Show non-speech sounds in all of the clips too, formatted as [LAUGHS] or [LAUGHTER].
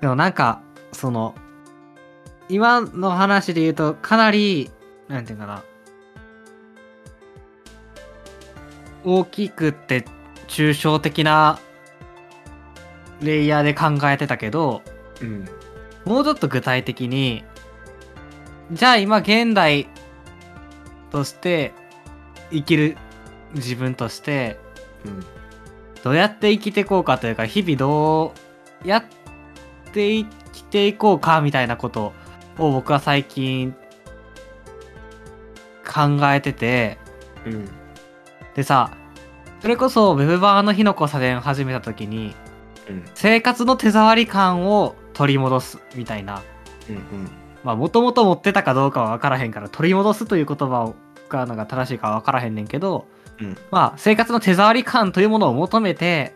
でもなんか、その、今の話で言うと、かなり、なんていうかな、大きくって抽象的なレイヤーで考えてたけど、うん。もうちょっと具体的に、じゃあ今現代として生きる自分としてうん。どうやって生きていこうかというか日々どうやって生きていこうかみたいなことを僕は最近考えててうん。でさそれこそウェブ版の日の交差点始めた時にうん。生活の手触り感を取り戻すみたいなうん。まあもともと持ってたかどうかは分からへんから取り戻すという言葉を使うのが正しいかは分からへんねんけどうん。まあ生活の手触り感というものを求めて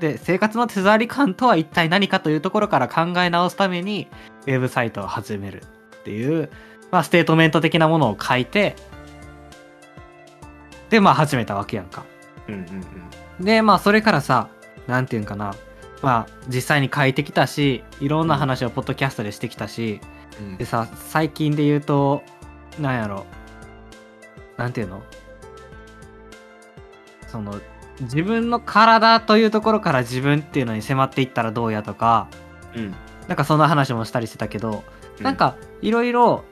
で生活の手触り感とは一体何かというところから考え直すためにウェブサイトを始めるっていう、まあ、ステートメント的なものを書いてでまあ始めたわけやんか。うん。うん。でまあそれからさなんていうんかなまあ実際に書いてきたしいろんな話をポッドキャストでしてきたし、うんで。さ最近で言うとなんやろなんていうの？その自分の体というところから自分っていうのに迫っていったらどうやとかうん。なんかそんな話もしたりしてたけど、なん、かいろいろ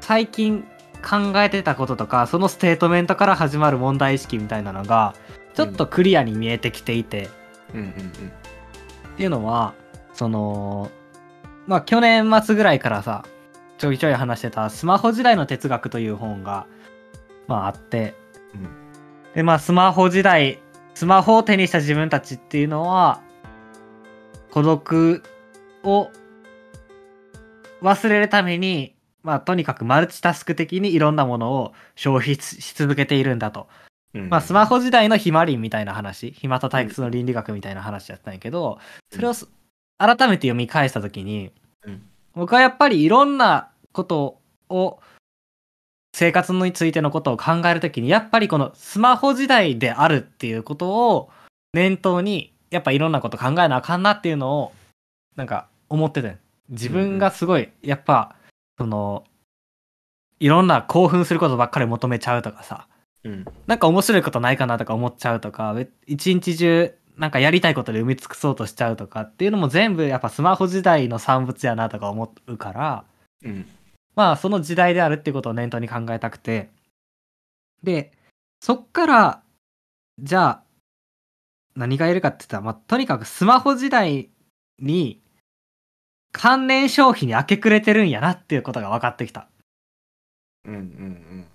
最近考えてたこととかそのステートメントから始まる問題意識みたいなのがちょっとクリアに見えてきていて、うん。うん。っていうのはそのまあ去年末ぐらいからさちょいちょい話してた「スマホ時代の哲学」という本がまああってうん。でまあスマホ時代スマホを手にした自分たちっていうのは孤独を忘れるためにまあとにかくマルチタスク的にいろんなものを消費しし続けているんだと。うん。まあスマホ時代の暇林みたいな話暇と退屈の倫理学みたいな話やったんやけど、それをす改めて読み返した時に、うん僕はやっぱりいろんなことを生活についてのことを考える時にやっぱりこのスマホ時代であるっていうことを念頭にやっぱいろんなこと考えなあかんなっていうのをなんか思ってて自分がすごいやっぱそのいろんな興奮することばっかり求めちゃうとかさうん。なんか面白いことないかなとか思っちゃうとか、べ一日中なんかやりたいことで埋め尽くそうとしちゃうとかっていうのも全部やっぱスマホ時代の産物やなとか思うから、うん。まあその時代であるってことを念頭に考えたくて。で、そっから、じゃあ、何がいるかって言ったら、まあとにかくスマホ時代に関連消費に明け暮れてるんやなっていうことが分かってきた。うん。うん。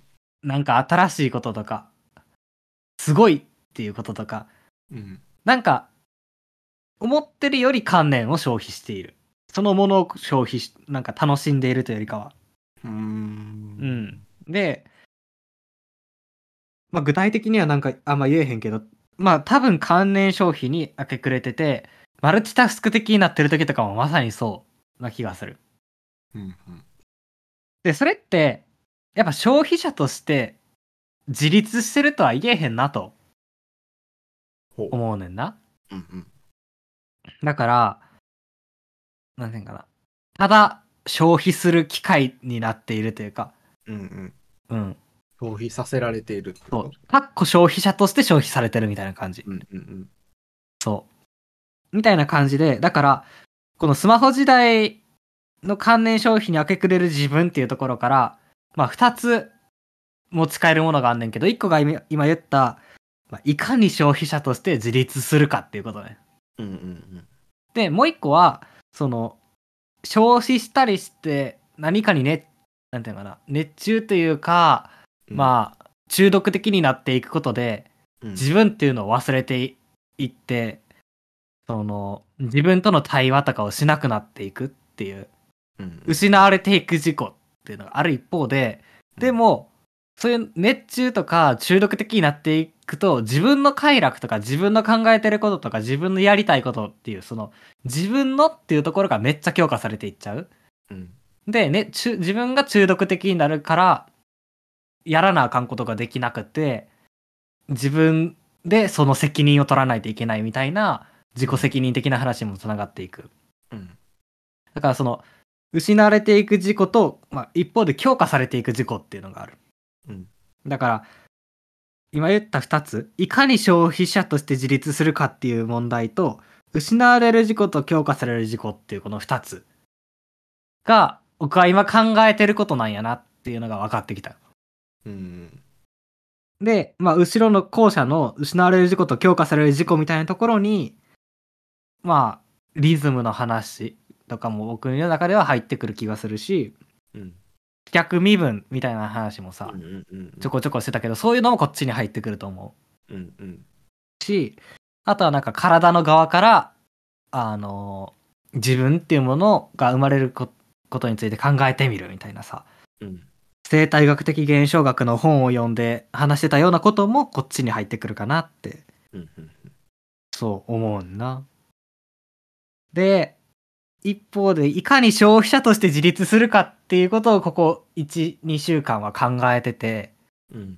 なんか新しいこととか、すごいっていうこととか、うん。なんか、思ってるより観念を消費している。そのものを消費し、なんか楽しんでいるというよりかは。う。うんん。で、まあ具体的にはなんかあんま言えへんけど、まあ多分関連消費に明け暮れてて、マルチタスク的になってる時とかもまさにそうな気がする。うん。で、それって、やっぱ消費者として自立してるとは言えへんなと。思うねんな。うん。うん。だから、なんていうんかな。ただ消費する機会になっているというか、うん。うん。うん。消費させられているってそう。かっこ消費者として消費されてるみたいな感じ。うん。うん。そう。みたいな感じで、だから、このスマホ時代の関連消費に明け暮れる自分っていうところから、まあ二つも使えるものがあんねんけど、一個が今今言った、まあ、いかに消費者として自立するかっていうことね。うん。うん。で、もう一個は、その、消費したりして何かにね、なんていうのかな、熱中というか、うん。まあ、中毒的になっていくことで、うん。自分っていうのを忘れていって、その、自分との対話とかをしなくなっていくっていう、うん。失われていく事故っていうのがある一方で、でも、そういう熱中とか中毒的になっていくと、自分の快楽とか自分の考えてることとか自分のやりたいことっていう、その、自分のっていうところがめっちゃ強化されていっちゃう。うん。で、ね、中自分が中毒的になるから、やらなあかんことができなくて、自分でその責任を取らないといけないみたいな、自己責任的な話にもつながっていく。うん。だからその、失われていく事故と、まあ、一方で強化されていく事故っていうのがある。うん。だから、今言った二つ、いかに消費者として自立するかっていう問題と、失われる事故と強化される事故っていうこの二つが、僕は今考えてることなんやなっていうのが分かってきた。うん。で、まあ、後ろの後者の失われる事故と強化される事故みたいなところに、まあ、リズムの話とかも僕の中では入ってくる気がするし、うん。逆身分みたいな話もさ、うん。うん。ちょこちょこしてたけど、そういうのもこっちに入ってくると思う。うん。うん。し、あとはなんか体の側から、あの、自分っていうものが生まれるこことについて考えてみるみたいなさ、うん。生態学的現象学の本を読んで話してたようなこともこっちに入ってくるかなって、うん。うん。そう思うんな。で、一方で、いかに消費者として自立するかっていうことをここ1、2週間は考えてて、うん。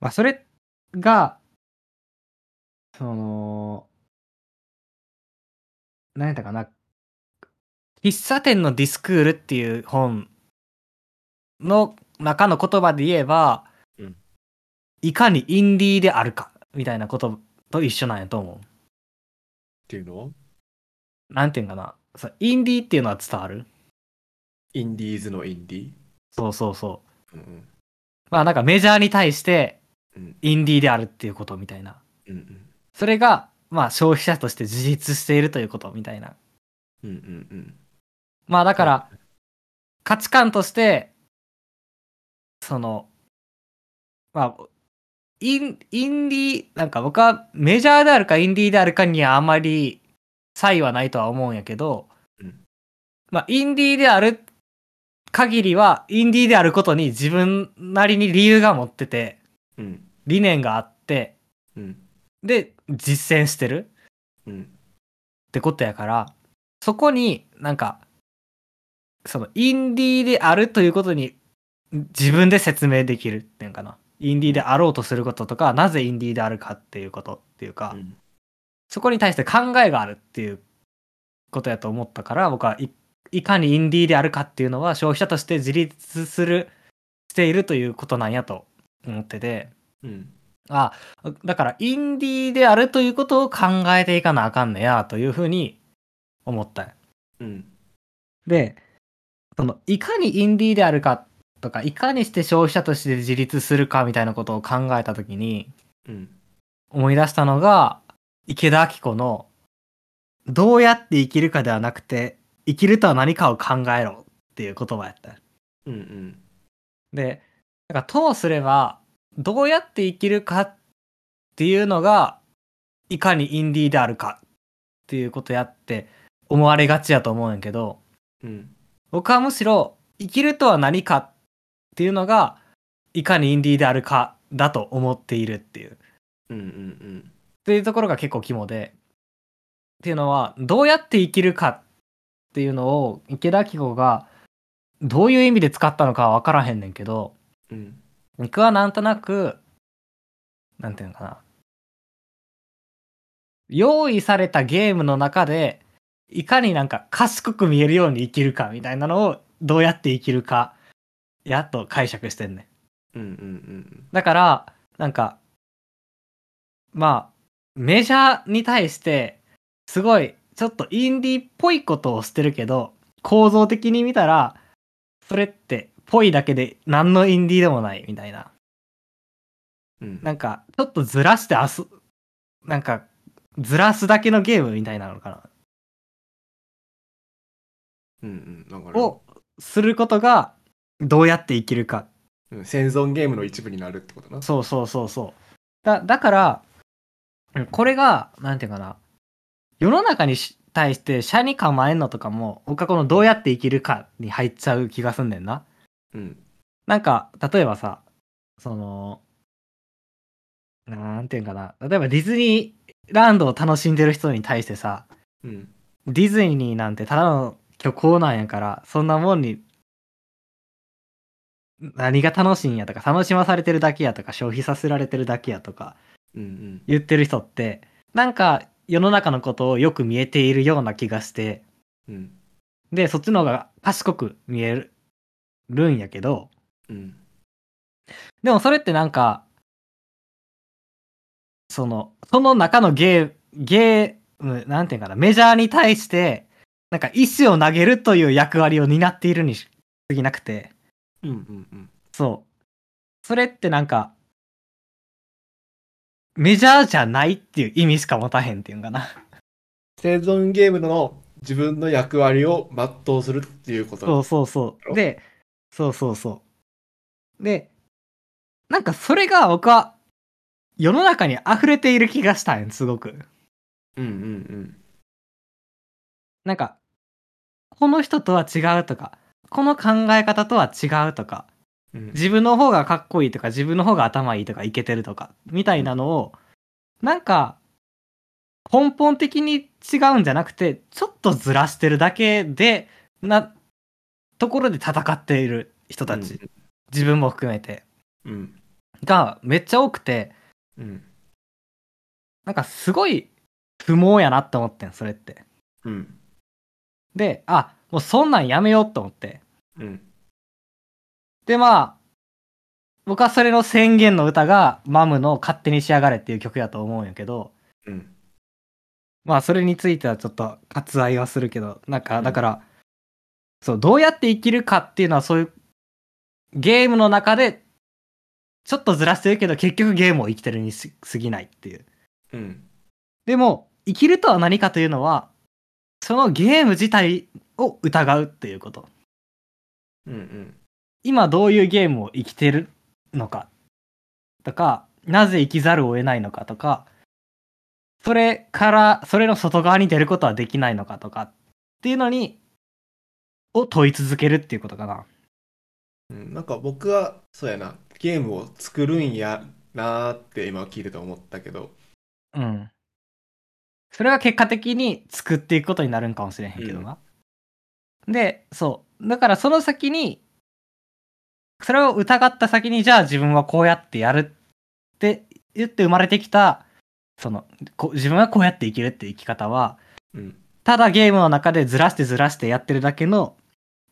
まあ、それが、その、何やったかな。喫茶店のディスクールっていう本の中の言葉で言えば、うんいかにインディーであるか、みたいなことと一緒なんやと思っていうの。なんていうんかな。さインディーっていうのは伝わる？インディーズのインディー？そうそうそう。うん。まあなんかメジャーに対してうん。インディーであるっていうことみたいな。うん。うん。それが、まあ消費者として自立しているということみたいな。うん。うん。まあだから、価値観として、その、まあ、イン、インディー、なんか僕はメジャーであるかインディーであるかにはあまり差異はないとは思うんやけど、うんまあインディーである限りは、インディーであることに自分なりに理由が持ってて、うん。理念があって、うん。で、実践してるうん。ってことやから、そこになんか、そのインディーであるということに自分で説明できるっていうのかな。インディーであろうとすることとか、なぜインディーであるかっていうことっていうか、うん。そこに対して考えがあるっていうことやと思ったから、僕はいいかにインディーであるかっていうのは消費者として自立する、しているということなんやと思ってて、うん。あ、だからインディーであるということを考えていかなあかんねやというふうに思ったうん。で、その、いかにインディーであるかとか、いかにして消費者として自立するかみたいなことを考えたときに、うん。思い出したのが、池田明子の、どうやって生きるかではなくて、生きるとは何かを考えろっていう言葉やった。うん。うん。で、なんかともすれば、どうやって生きるかっていうのが、いかにインディーであるかっていうことやって思われがちやと思うんやけど、うん。僕はむしろ生きるとは何かっていうのがいかにインディーであるかだと思っているっていうっうん。うん。ていうところが結構肝でっていうのはどうやって生きるかっていうのを池田明子がどういう意味で使ったのかは分からへんねんけどうん。僕はなんとなくなんていうのかな用意されたゲームの中でいかになんか賢く見えるように生きるかみたいなのをどうやって生きるかやっと解釈してんねんうん。うん。だからなんかまあメジャーに対してすごいちょっとインディーっぽいことをしてるけど構造的に見たらそれってぽいだけで何のインディーでもないみたいなうん。なんか、ちょっとずらして遊、なんか、ずらすだけのゲームみたいなのかうん。うん。だかをすることが、どうやって生きるか。うん生存ゲームの一部になるってことな。そうそうそうそう。だ、だから、うんこれが、なんていうかな、世の中にし対して、社に構えんのとかも、僕はこのどうやって生きるかに入っちゃう気がすんねんな。うん。なんか、例えばさ、その、なんていうんかな、例えばディズニーランドを楽しんでる人に対してさ、うん。ディズニーなんてただの虚構なんやから、そんなもんに、何が楽しいんやとか、楽しまされてるだけやとか、消費させられてるだけやとか。言ってる人って、なんか世の中のことをよく見えているような気がして、うん。で、そっちの方が賢く見えるるんやけど、うん。でもそれってなんか、その、その中のゲー、ゲーム、なんていうかな、メジャーに対して、なんか石を投げるという役割を担っているにし過ぎなくて、うんうんうん。そう。それってなんか、メジャーじゃないっていう意味しか持たへんっていうんかな。生存ゲームの自分の役割を全うするっていうこと。そうそうそう。で、そうそうそう。で、なんかそれが僕は世の中に溢れている気がしたんよすごく。うんうんなんか、この人とは違うとか、この考え方とは違うとか、うん。うん自分の方がかっこいいとか、自分の方が頭いいとか、イケてるとか、みたいなのを、なんか、根本的に違うんじゃなくて、ちょっとずらしてるだけで、な、ところで戦っている人たち、自分も含めて、うん。がめっちゃ多くて、うん。なんかすごい不毛やなって思ってん、それって。うん。で、あ、もうそんなんやめようと思って。うん。で、まあ、僕はそれの宣言の歌が、マムの勝手に仕上がれっていう曲やと思うんやけど、うん。まあ、それについてはちょっと割愛はするけど、なんか、うんだから、そう、どうやって生きるかっていうのはそういう、ゲームの中で、ちょっとずらしてるけど、結局ゲームを生きてるにす過ぎないっていう。うん。でも、生きるとは何かというのは、そのゲーム自体を疑うっていうこと。うん。うん。今どういうゲームを生きてるのか？とか、なぜ生きざるを得ないのかとか、それから、それの外側に出ることはできないのかとか？っていうのに、を問い続けるっていうことかな。うん、なんか僕はそうやなゲームを作るんやなーって今聞いてて思ったけどうん。それが結果的に作っていくことになるんかもしれへんけどな。で、そう。だからその先に、それを疑った先に、じゃあ自分はこうやってやるって言って生まれてきた、その、こ自分はこうやって生きるって生き方は、うんただゲームの中でずらしてずらしてやってるだけの、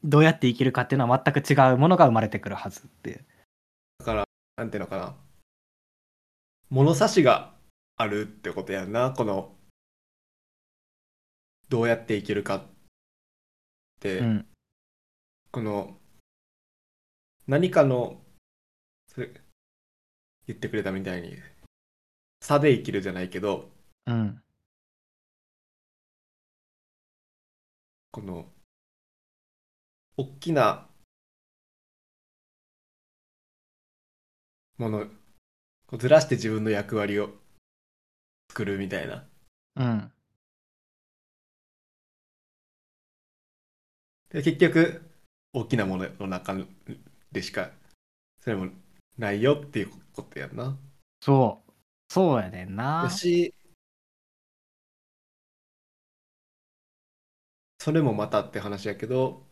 どうやって生きるかっていうのは全く違うものが生まれてくるはずっていう。だからなんていうのかな物差しがあるってことやんなこのどうやって生きるかって、うん。この何かのそれ言ってくれたみたいに差で生きるじゃないけどうん。この大きなものこうずらして自分の役割を作るみたいなうん。で結局大きなものの中でしかそれもないよっていうことやんな。そう。そうやねんなそれもまたって話やけど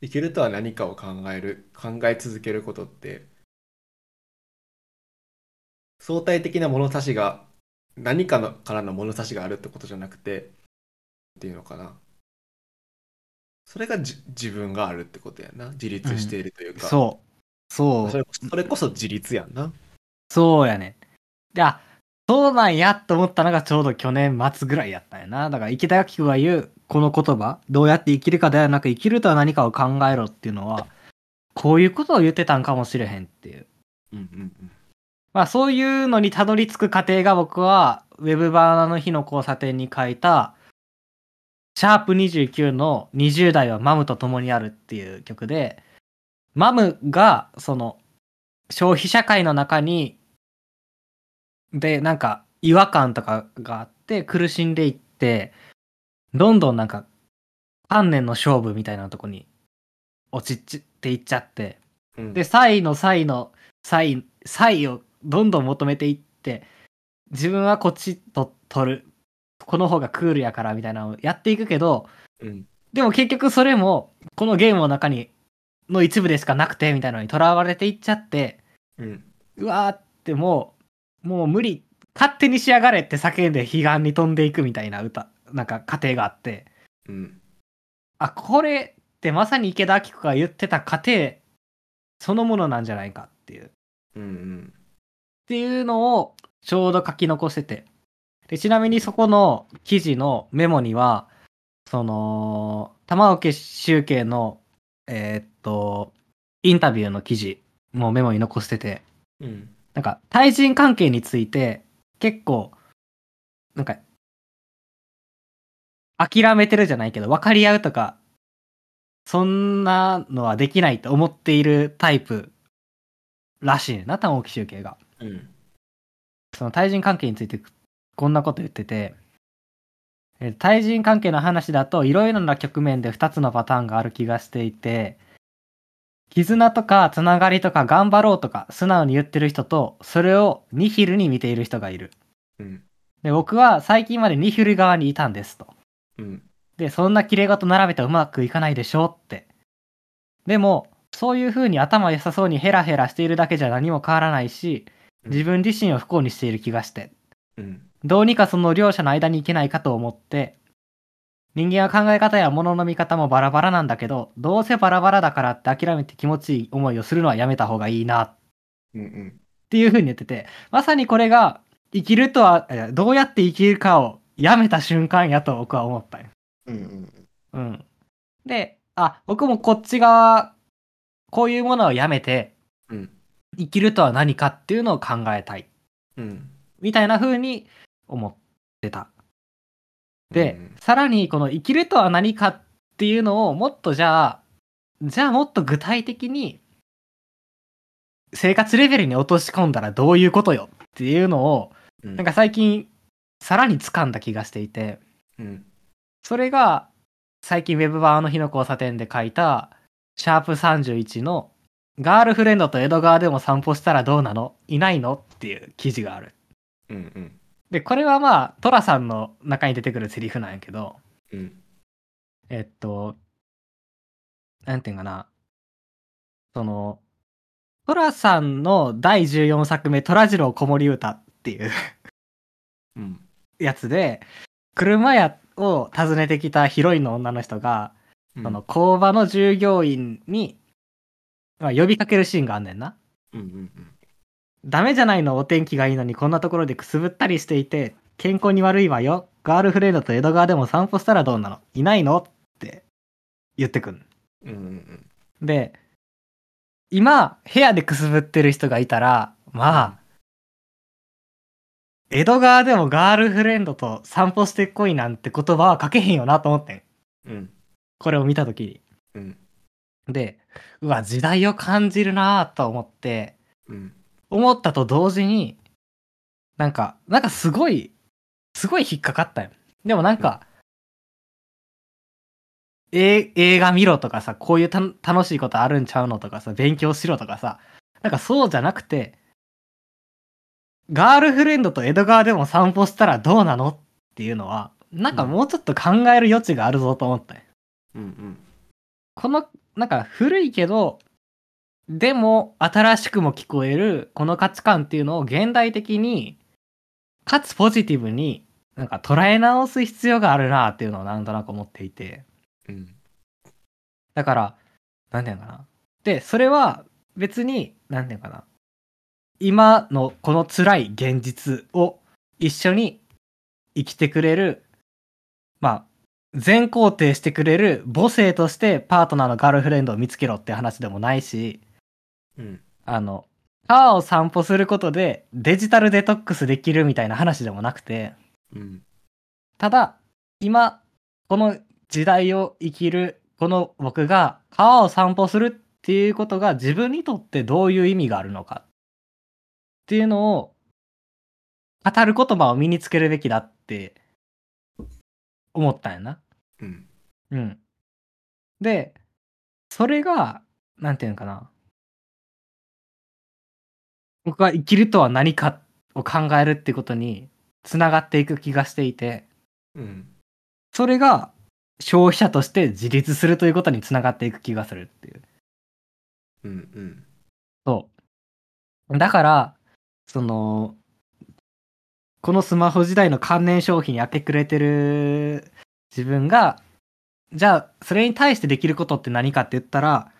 生きるとは何かを考える考え続けることって相対的な物差しが何かのからの物差しがあるってことじゃなくてっていうのかなそれがじ自分があるってことやな自立しているというか、そう。そうそ。れこそそれこそ自立やんなそうやねん。で、あ、そうなんやと思ったのがちょうど去年末ぐらいやったんやな。だから池田明子が言うこの言葉、どうやって生きるかではなく生きるとは何かを考えろっていうのは、こういうことを言ってたんかもしれへんっていう。うんうんまあそういうのにたどり着く過程が僕は、ウェブバーナの日の交差点に書いた、シャープ29の20代はマムと共にあるっていう曲で、マムが、その、消費社会の中に、で、なんか、違和感とかがあって、苦しんでいって、どんどんなんか、観念の勝負みたいなとこに落ちていっちゃって、うんで、サイのサイのサイ、サイをどんどん求めていって、自分はこっちと取る。この方がクールやからみたいなのをやっていくけど、うんでも結局それも、このゲームの中に、の一部でしかなくて、みたいなのに囚われていっちゃって、うんうわーってもう、もう無理、勝手に仕上がれって叫んで彼岸に飛んでいくみたいな歌、なんか過程があって、うん。あ、これってまさに池田明子が言ってた過程そのものなんじゃないかっていう。うんうん。っていうのをちょうど書き残してて。でちなみにそこの記事のメモには、その、玉置周慶の、えーっと、インタビューの記事もメモに残してて、うん。なんか対人関係について結構、なんか、諦めてるじゃないけど、分かり合うとか、そんなのはできないと思っているタイプらしいな、玉置周慶が。うん。その対人関係についてこんなこと言ってて、えー対人関係の話だといろいろな局面で2つのパターンがある気がしていて、絆とかつながりとか頑張ろうとか素直に言ってる人と、それをニヒルに見ている人がいる。うん。で、僕は最近までニヒル側にいたんですと。うん。で、そんな綺麗事並べてうまくいかないでしょって。でも、そういう風に頭良さそうにヘラヘラしているだけじゃ何も変わらないし、自分自身を不幸にしている気がして。うん。どうにかその両者の間に行けないかと思って、人間は考え方や物の見方もバラバラなんだけど、どうせバラバラだからって諦めて気持ちいい思いをするのはやめた方がいいなっ。ていう風に言ってて、まさにこれが生きるとは、えどうやって生きるかをやめた瞬間やと僕は思ったよ。うん。うん。うん。で、あ、僕もこっち側、こういうものをやめて、うん。生きるとは何かっていうのを考えたい。うん。みたいな風に思ってた。で、うんさらにこの生きるとは何かっていうのをもっとじゃあ、じゃあもっと具体的に生活レベルに落とし込んだらどういうことよっていうのを、うん。なんか最近さらに掴んだ気がしていて、うん。それが最近ウェブ版の日の交差点で書いたシャープ31のガールフレンドと江戸川でも散歩したらどうなの？いないの？っていう記事がある。うん。うん。で、これはまあ、トラさんの中に出てくるセリフなんやけど、うん。えっと、なんていうんかな。その、トラさんの第14作目、トラジロー子守歌っていううん。やつで、車屋を訪ねてきたヒロインの女の人が、うん。その工場の従業員に、まあ、呼びかけるシーンがあんねんな。うん。うん。ダメじゃないのお天気がいいのにこんなところでくすぶったりしていて、健康に悪いわよ。ガールフレンドと江戸川でも散歩したらどうなの？いないの？って言ってくん。うん。うん。で、今、部屋でくすぶってる人がいたら、まあ、江戸川でもガールフレンドと散歩してこいなんて言葉は書けへんよなと思ってん。うん。これを見たときに。うん。で、うわ、時代を感じるなと思って、うん。思ったと同時に、なんか、なんかすごい、すごい引っかかったよ。でもなんか、え映画見ろとかさ、こういうた楽しいことあるんちゃうのとかさ、勉強しろとかさ、なんかそうじゃなくて、ガールフレンドと江戸川でも散歩したらどうなのっていうのは、なんかもうちょっと考える余地があるぞと思ったよ。うん。うん。この、なんか古いけど、でも新しくも聞こえるこの価値観っていうのを現代的に、かつポジティブになんか捉え直す必要があるなっていうのをなんとなく思っていて。うん。だから、なんていうのかな。で、それは別に、なんていうのかな。今のこの辛い現実を一緒に生きてくれる、まあ、全肯定してくれる母性としてパートナーのガールフレンドを見つけろって話でもないし、うん。あの、川を散歩することでデジタルデトックスできるみたいな話でもなくて、うん。ただ、今、この時代を生きる、この僕が川を散歩するっていうことが自分にとってどういう意味があるのかっていうのを語る言葉を身につけるべきだって思ったんやな。うん。うん。で、それが、なんていうのかな。僕は生きるとは何かを考えるってことにつながっていく気がしていて、うん。それが消費者として自立するということにつながっていく気がするっていう。うん。うん。そう。だから、その、このスマホ時代の関連商品に明け暮れてる自分が、じゃあ、それに対してできることって何かって言ったら、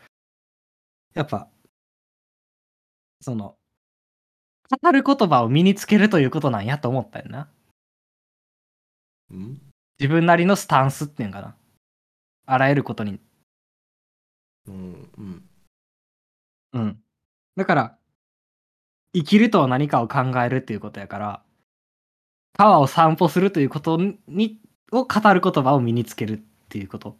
やっぱ、その、語る言葉を身につけるということなんやと思ったよな。うん？自分なりのスタンスっていうんかな。あらゆることに。うんうんうん。だから、生きるとは何かを考えるっていうことやから、川を散歩するということに、を語る言葉を身につけるっていうこと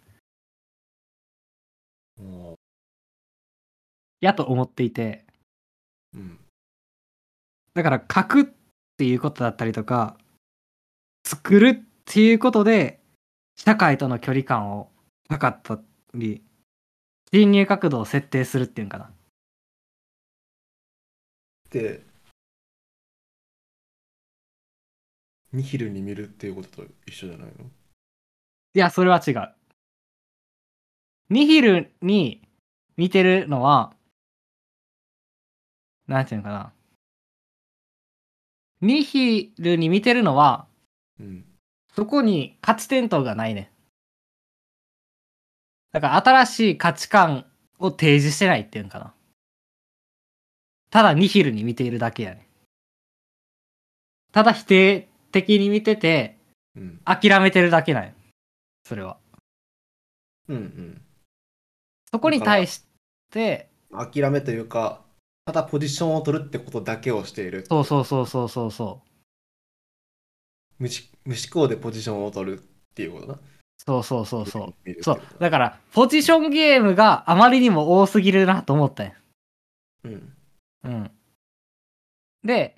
やと思っていて、うんだから書くっていうことだったりとか、作るっていうことで、社会との距離感を測ったり、侵入角度を設定するっていうんかな。でニヒルに見るっていうことと一緒じゃないの？いや、それは違う。ニヒルに見てるのは、なんていうのかな。ニヒルに見てるのは、うんそこに価値転倒がないね。だから新しい価値観を提示してないっていうんかな。ただニヒルに見ているだけやね。ただ否定的に見てて、うん諦めてるだけなんよそれは。うんうんそこに対して、諦めというかただポジションを取るってことだけをしているそうそうそうそうそうそ無思無思考でポジションを取るっていうことなう。そうそうそうそう。そう。だから、ポジションゲームがあまりにも多すぎるなと思ったんようんうん。で、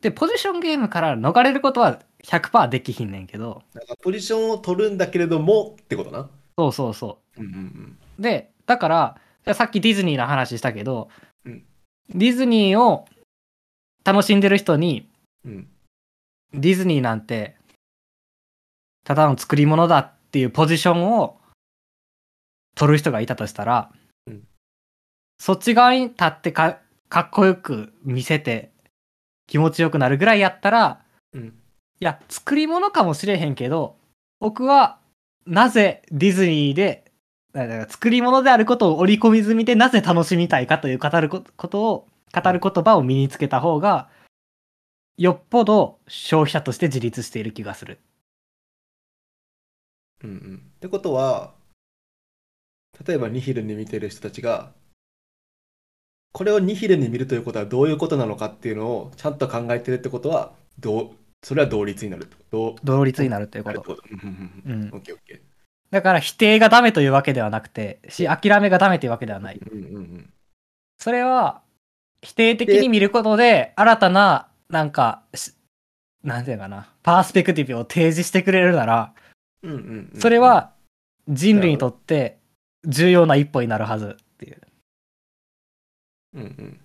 で、ポジションゲームから逃れることは100%できひんねんけど、なんかポジションを取るんだけれどもってことなそうそうそうんうんう。で、だから、さっきディズニーの話したけど、うんディズニーを楽しんでる人に、うん。うんディズニーなんて、ただの作り物だっていうポジションを取る人がいたとしたら、うん。そっち側に立ってかかっこよく見せて気持ちよくなるぐらいやったら、うん。いや、作り物かもしれへんけど、僕はなぜディズニーで、だから作り物であることを織り込み済みでなぜ楽しみたいかという語るこことを、語る言葉を身につけた方が、よっぽど消費者として自立している気がする。うんうん。ってことは例えばニヒルに見てる人たちがこれをニヒルに見るということはどういうことなのかっていうのをちゃんと考えてるってことはどうそれは同率になると。同同率になるっていうこと。うんオッケーオッケだから否定がダメというわけではなくて、し、諦めがダメというわけではない。ーうんうんうんそれは、否定的に見ることで、新たな、なんか、しなんていうのかな、パースペクティブを提示してくれるなら、うんうんうんそれは人類にとって重要な一歩になるはずっていう。うんうん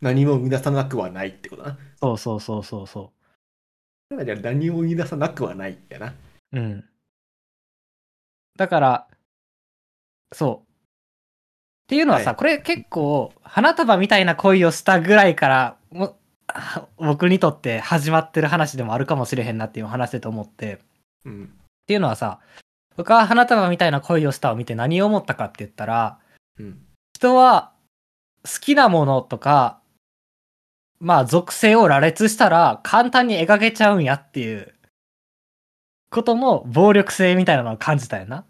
何も生み出さなくはないってことなそうそうそうそうそだからじゃあ何も生み出さなくはないやなう。うん。だから、そう。っていうのはさ、はいこれ結構、花束みたいな恋をしたぐらいから、[LAUGHS] 僕にとって始まってる話でもあるかもしれへんなっていう話でと思って。うんっていうのはさ、僕は花束みたいな恋をしたを見て何を思ったかって言ったら、うん人は好きなものとか、まあ属性を羅列したら簡単に描けちゃうんやっていうことの暴力性みたいなのを感じたよな。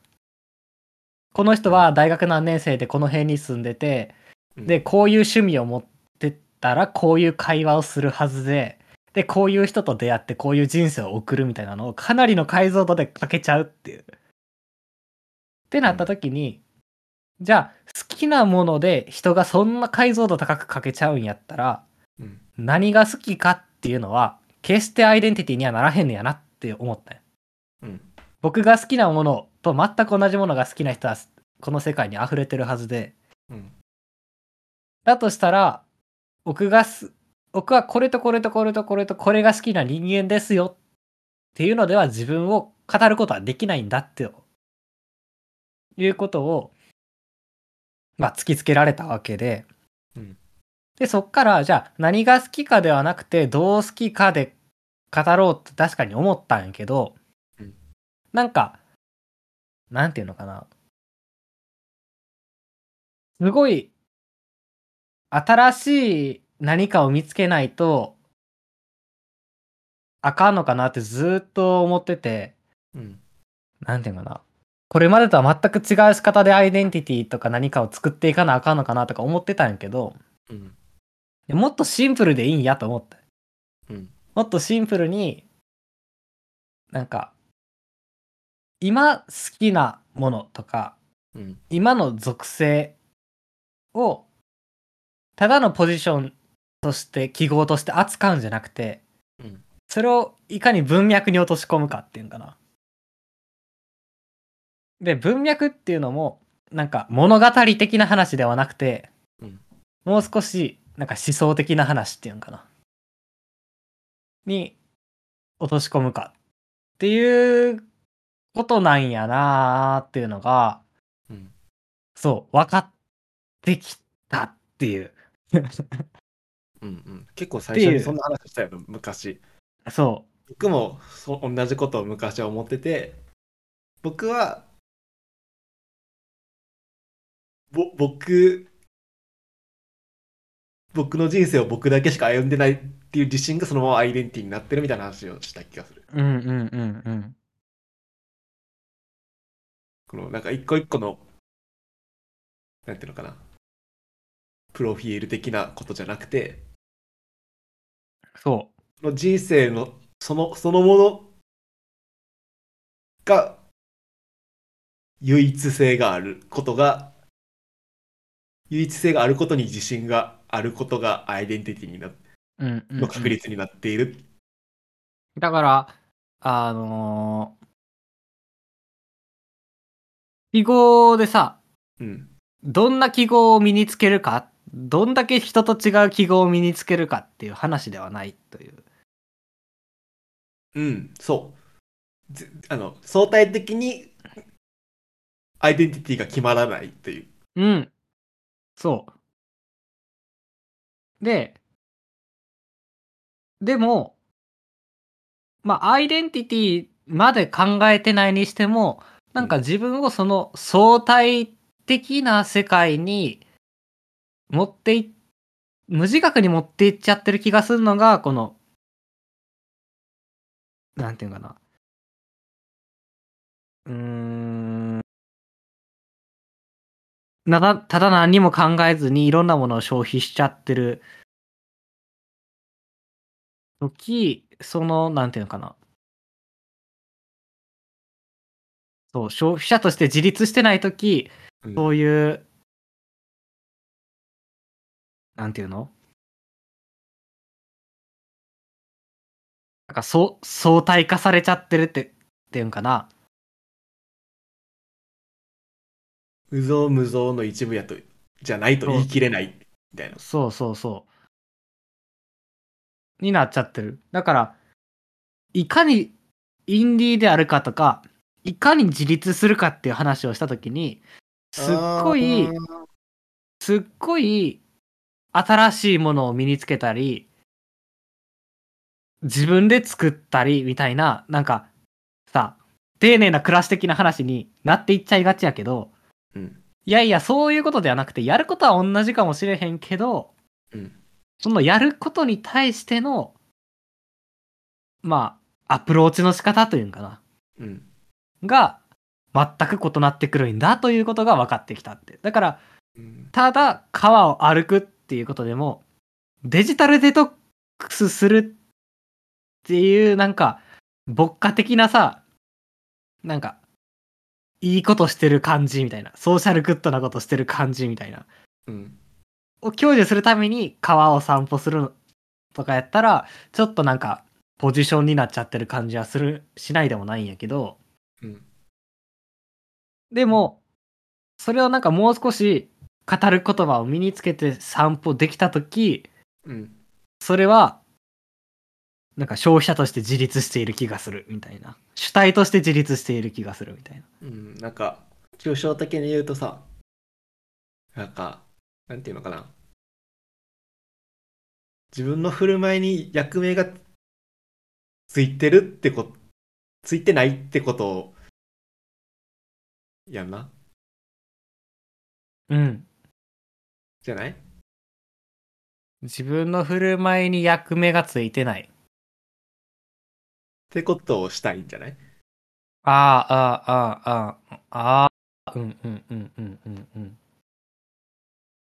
この人は大学何年生でこの辺に住んでて、うんで、こういう趣味を持ってたらこういう会話をするはずで、で、こういう人と出会ってこういう人生を送るみたいなのをかなりの解像度で書けちゃうっていう。ってなった時に、じゃあ好きなもので人がそんな解像度高く書けちゃうんやったら、うん何が好きかっていうのは決してアイデンティティにはならへんねやなって思ったよ。うん。僕が好きなものと全く同じものが好きな人はこの世界に溢れてるはずで、うん。だとしたら、僕がす、僕はこれとこれとこれとこれとこれが好きな人間ですよ。っていうのでは自分を語ることはできないんだっていうことを、まあ突きつけられたわけで、うん。で、そっからじゃあ何が好きかではなくてどう好きかで語ろうって確かに思ったんやけど、うんなんか、なんていうのかな。すごい、新しい何かを見つけないと、あかんのかなってずーっと思ってて、うん。なんていうのかな。これまでとは全く違う仕方でアイデンティティとか何かを作っていかなあかんのかなとか思ってたんやけど、うん。もっとシンプルでいいんやと思って。うん。もっとシンプルに、なんか、今好きなものとか、うん。今の属性を、ただのポジションとして、記号として扱うんじゃなくて、うん。それをいかに文脈に落とし込むかっていうんかな。で、文脈っていうのも、なんか物語的な話ではなくて、うんもう少し、なんか思想的な話っていうんかな。に落とし込むかっていうことなんやなーっていうのが、うん。そう、分かってきたっていう。うん。うん。結構最初にそんな話したよ、昔。そ僕もそ同じことを昔は思ってて、僕は、ぼ、僕、僕の人生を僕だけしか歩んでないっていう自信がそのままアイデンティティになってるみたいな話をした気がする。う。うんうんうんうん。このなんか一個一個の、なんていうのかな、プロフィール的なことじゃなくて、そその人生のそのそのものが唯一性があることが唯一性があることに自信があることがアイデンティティにな。の確率になっている。だから、あのー記号でさ、うん。どんな記号を身につけるか、どんだけ人と違う記号を身につけるかっていう話ではないという。うん、そう。ぜあの相対的にアイデンティティが決まらないという。うん。そう。で、でも、まあ、アイデンティティまで考えてないにしても、なんか自分をその相対的な世界に持ってい、無自覚に持っていっちゃってる気がするのが、この、なんていうかな。うーん。なだ、ただ何も考えずにいろんなものを消費しちゃってる時、その、なんていうのかな。そう、消費者として自立してない時、うんそういう、なんていうの？なんか、そう、相対化されちゃってるって、っていうんかな。無造無造の一部やと、じゃないと言い切れないみたいな。そうそうそう。になっちゃってる。だから、いかにインディーであるかとか、いかに自立するかっていう話をしたときに、すっごいすっごい新しいものを身につけたり、自分で作ったりみたいな、なんか、さ、丁寧な暮らし的な話になっていっちゃいがちやけど、うん。いやいや、そういうことではなくて、やることは同じかもしれへんけど、うん。そのやることに対しての、まあ、アプローチの仕方というんかな、うん。が、全く異なってくるんだということが分かってきたって。だから、うん。ただ川を歩くっていうことでも、デジタルデトックスするっていう、なんか、牧歌的なさ、なんか、いいことしてる感じみたいな、ソーシャルグッドなことしてる感じみたいな、うん。を享受するために川を散歩するとかやったら、ちょっとなんか、ポジションになっちゃってる感じはする、しないでもないんやけど、うん。でも、それをなんかもう少し語る言葉を身につけて散歩できたとき、うん。それは、なんか消費者として自立している気がするみたいな。主体として自立している気がするみたいな。うん。なんか、抽象的に言うとさ、なんか、なんていうのかな。自分の振る舞いに役名がついてるってこと、ついてないってことやんな？うん。じゃない？自分の振る舞いに役目がついてない。ってことをしたいんじゃない？ああ、ああ、ああ、ああ、うんうんうんうんうんうん。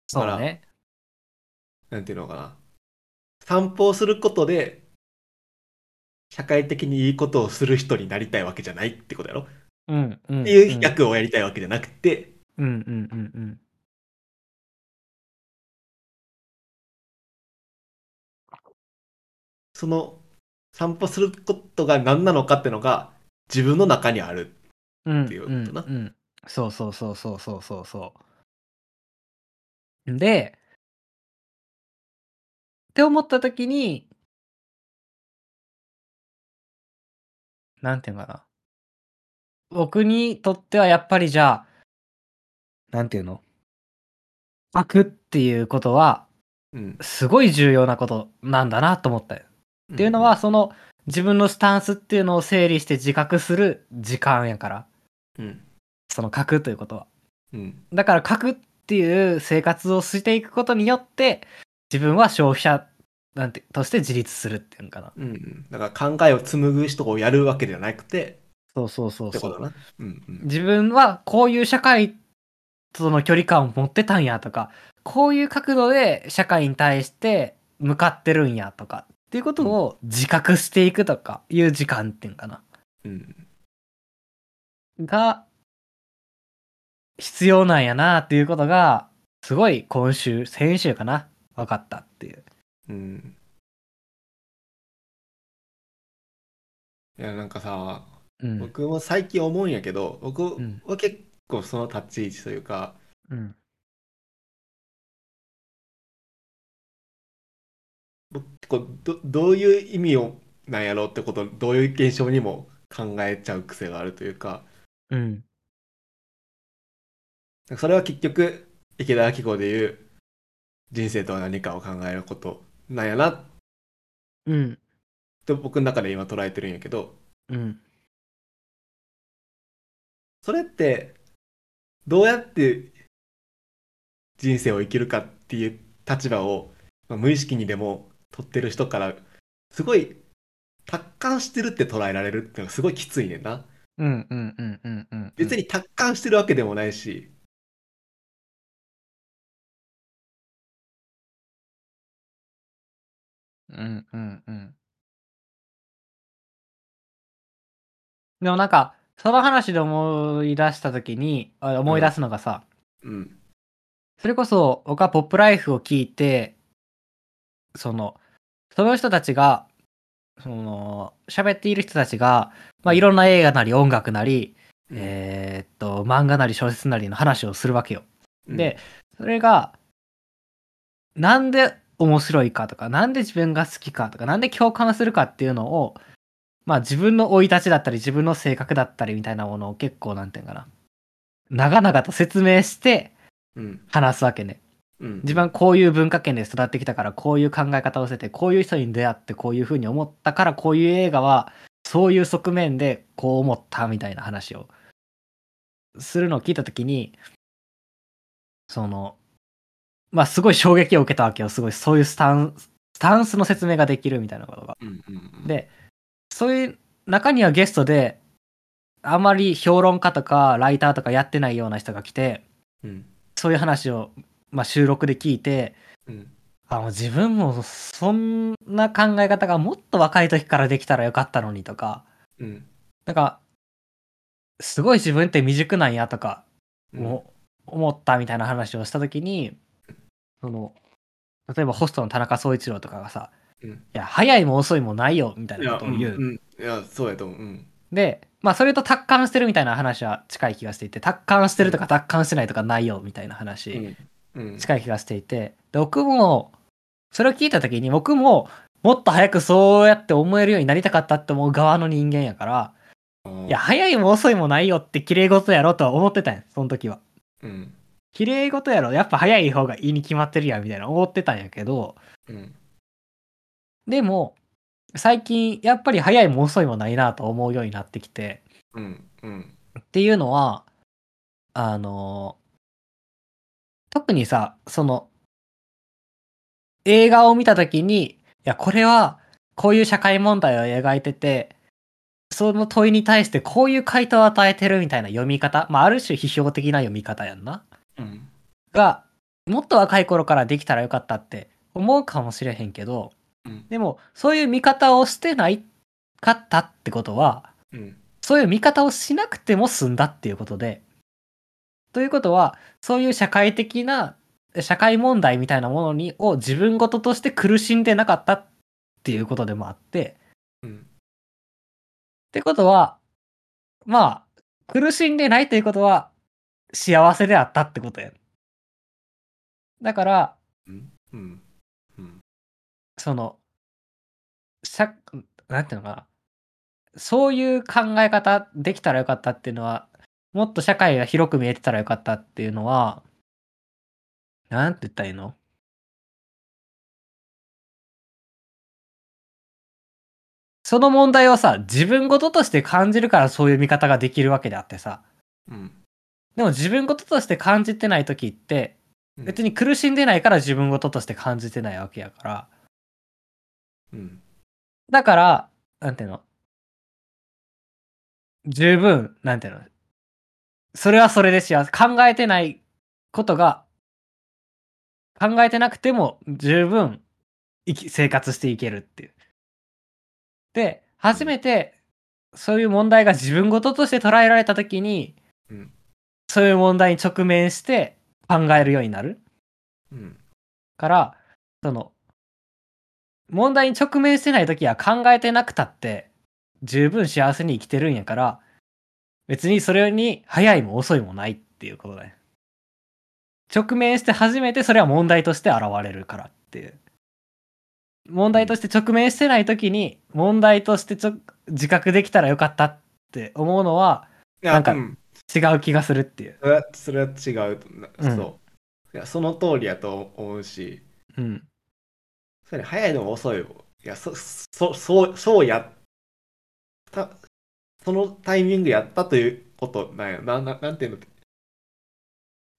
そうね。なんていうのかな？散歩をすることで、社会的にいいことをする人になりたいわけじゃないってことやろ、うんうん。っていう役をやりたいわけじゃなくて、うんうんうんうん。その散歩することが何なのかってのが自分の中にある。うんっていうことなうんうんそうそうそうそうそうそうそう。で、って思った時に、なんていうのかな。僕にとってはやっぱりじゃあ、なんていうの？書くっていうことは、うん。すごい重要なことなんだなと思ったよ。っていうのは、その自分のスタンスっていうのを整理して自覚する時間やから、うん。その書くということは。うん。だから書くっていう生活をしていくことによって、自分は消費者なんてとして自立するっていうのかな。うん。うん。だから考えを紡ぐ人をやるわけじゃなくて、そうそうそうそう。ってことだな。うん。うん。自分はこういう社会との距離感を持ってたんやとか、こういう角度で社会に対して向かってるんやとかっていうことを自覚していくとかいう時間っていうのかな。うん。が必要なんやなっていうことがすごい今週先週かな分かったっていううん。いや、なんかさ、うん。僕も最近思うんやけど、僕ん。は結構その立ち位置というか、うん。僕結構どどういう意味をなんやろうってことをどういう現象にも考えちゃう癖があるというか、うん。それは結局池田明子でいう人生とは何かを考えることなんやなっうん。て僕の中で今捉えてるんやけど、うんそれってどうやって人生を生きるかっていう立場を、まあ無意識にでも取ってる人からすごい達観してるって捉えられるっていうのがすごいきついねんな。うんうんうんうん。うん。別に達観してるわけでもないし、うんうんうん。でもなんかその話で思い出した時にあ思い出すのがさ、うん、それこそ僕はポップライフを聞いてそのその人たちがその喋っている人たちが、まあ、いろんな映画なり音楽なり、えーっと漫画なり小説なりの話をするわけよ。うん。で、それがなんで面白いかとかなんで自分が好きかとかなんで共感するかっていうのをまあ自分の生い立ちだったり自分の性格だったりみたいなものを結構なんていうのかな。長々と説明してうん。話すわけね。うん、自分はこういう文化圏で育ってきたからこういう考え方をしててこういう人に出会ってこういうふうに思ったからこういう映画はそういう側面でこう思ったみたいな話をするのを聞いた時にそのまあすごい衝撃を受けたわけよ。すごいそういうスタンススタンスの説明ができるみたいなことが。うんうんうん、でそういう中にはゲストであまり評論家とかライターとかやってないような人が来てうん。そういう話を、まあ、収録で聞いてうん。あもう自分もそんな考え方がもっと若い時からできたらよかったのにとかうん。なんかすごい自分って未熟なんやとかうん。も思ったみたいな話をした時にその例えばホストの田中総一郎とかがさ「うん。いや早いも遅いもないよ」みたいいやなことを言う。うんうん、いやそうやと思う、うん。でまあそれと達観してるみたいな話は近い気がしていて達観してるとか達観してないとかないよみたいな話。近い気がしていてで僕もそれを聞いた時に僕ももっと早くそうやって思えるようになりたかったって思う側の人間やからいや早いも遅いもないよって綺麗事やろとは思ってたんやその時は。うん。綺麗事やろやっぱ早い方がいいに決まってるやんみたいな思ってたんやけどうんでも最近やっぱり早いも遅いもないなと思うようになってきて、うんうん。っていうのは、あの、特にさ、その、映画を見たときに、いや、これは、こういう社会問題を描いてて、その問いに対してこういう回答を与えてるみたいな読み方、まあ、ある種批評的な読み方やんな。うん。が、もっと若い頃からできたらよかったって思うかもしれへんけど、うん。でも、そういう見方をしてないかったってことは、うん。そういう見方をしなくても済んだっていうことで、ということは、そういう社会的な、社会問題みたいなものに、を自分事として苦しんでなかったっていうことでもあって、うん。ってことは、まあ、苦しんでないということは、幸せであったってことや。だから、うんうん。うんその、しゃ、なんていうのかな。そういう考え方できたらよかったっていうのは、もっと社会が広く見えてたらよかったっていうのは、なんて言ったらいいの？その問題をさ、自分事として感じるからそういう見方ができるわけであってさ。うんでも自分事として感じてない時って、うん別に苦しんでないから自分事として感じてないわけやから。うん。だから、なんていうの？十分、なんていうの？それはそれで幸せ。考えてないことが、考えてなくても十分生き、生活していけるっていう。で、初めて、そういう問題が自分事として捉えられたときに、うん。そういう問題に直面して考えるようになる。うん。から、その、問題に直面してない時は考えてなくたって、十分幸せに生きてるんやから、別にそれに早いも遅いもないっていうことだよ。直面して初めてそれは問題として現れるからっていう。問題として直面してない時に、問題としてちょ自覚できたらよかったって思うのはなんかうん違う気がするっていう。それはそれは違ううんそういやその通りやと思うしうん。それ早いのも遅いもいやそそそうそうやった。そのタイミングやったということなんや。なななんていうの？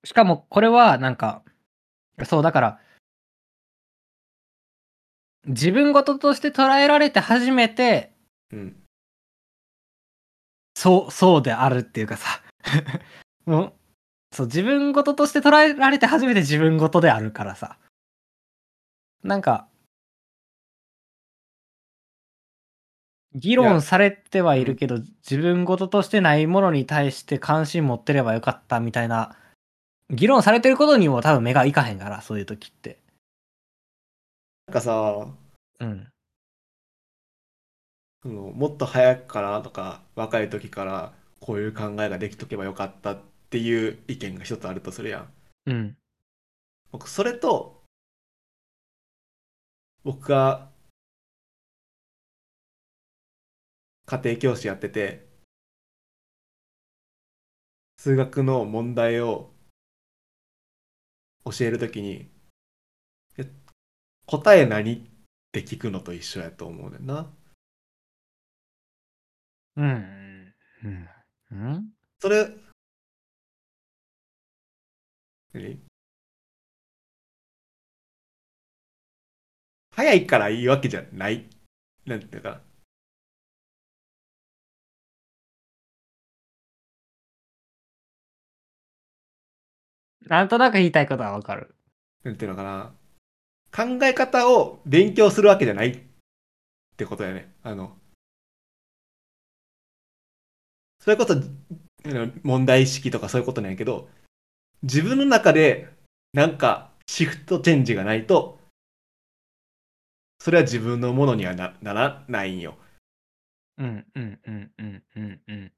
しかもこれはなんか、そうだから、自分事として捉えられて初めて、うん。そう、そうであるっていうかさ、[LAUGHS] もう、そう、自分事として捉えられて初めて自分事であるからさ。なんか、議論されてはいるけど、自分事としてないものに対して関心持ってればよかったみたいな、議論されてることにも多分目がいかへんから、そういう時って。なんかさうん。そのもっと早くからとか若い時からこういう考えができとけばよかったっていう意見が一つあるとするやんうん。僕それと僕が家庭教師やってて数学の問題を教えるときにえ答え何って聞くのと一緒やと思うねんなうん。うん。うん。それ何？早いからいいわけじゃないなんていうかなんとなく言いたいことはわかる。なんていうのかな考え方を勉強するわけじゃないってことだよねあのそれこそ問題意識とかそういうことなんやけど自分の中でなんかシフトチェンジがないとそれは自分のものにはなならないんようん、うん、うん、うん、うん、うん。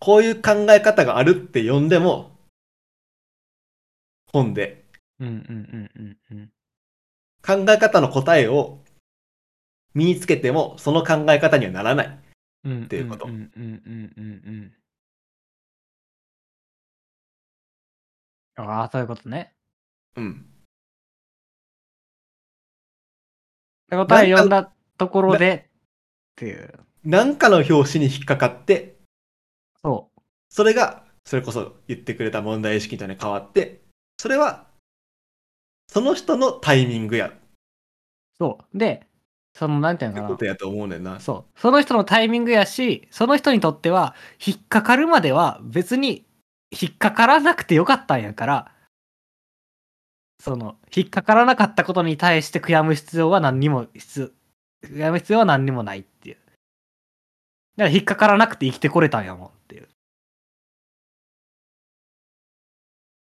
こういう考え方があるって読んでも本でうん、うん、うん、うん、うん。考え方の答えを身につけてもその考え方にはならないうん、っていうことうん、うん、うん、うん、うん。ああ、そういうことね。うんって答え読んだところでっていう。なんかの表紙に引っかかって、そそれが、それこそ言ってくれた問題意識みたいに変わって、それは、その人のタイミングや。そう。で、その、なんていうのかなてこと。やと思うねんな。そう。その人のタイミングやし、その人にとっては、引っかかるまでは別に引っかからなくてよかったんやから、その、引っかからなかったことに対して悔やむ必要は何にも必要、悔やむ必要は何にもないっていう。だから引っかからなくて生きてこれたんやもんっていう。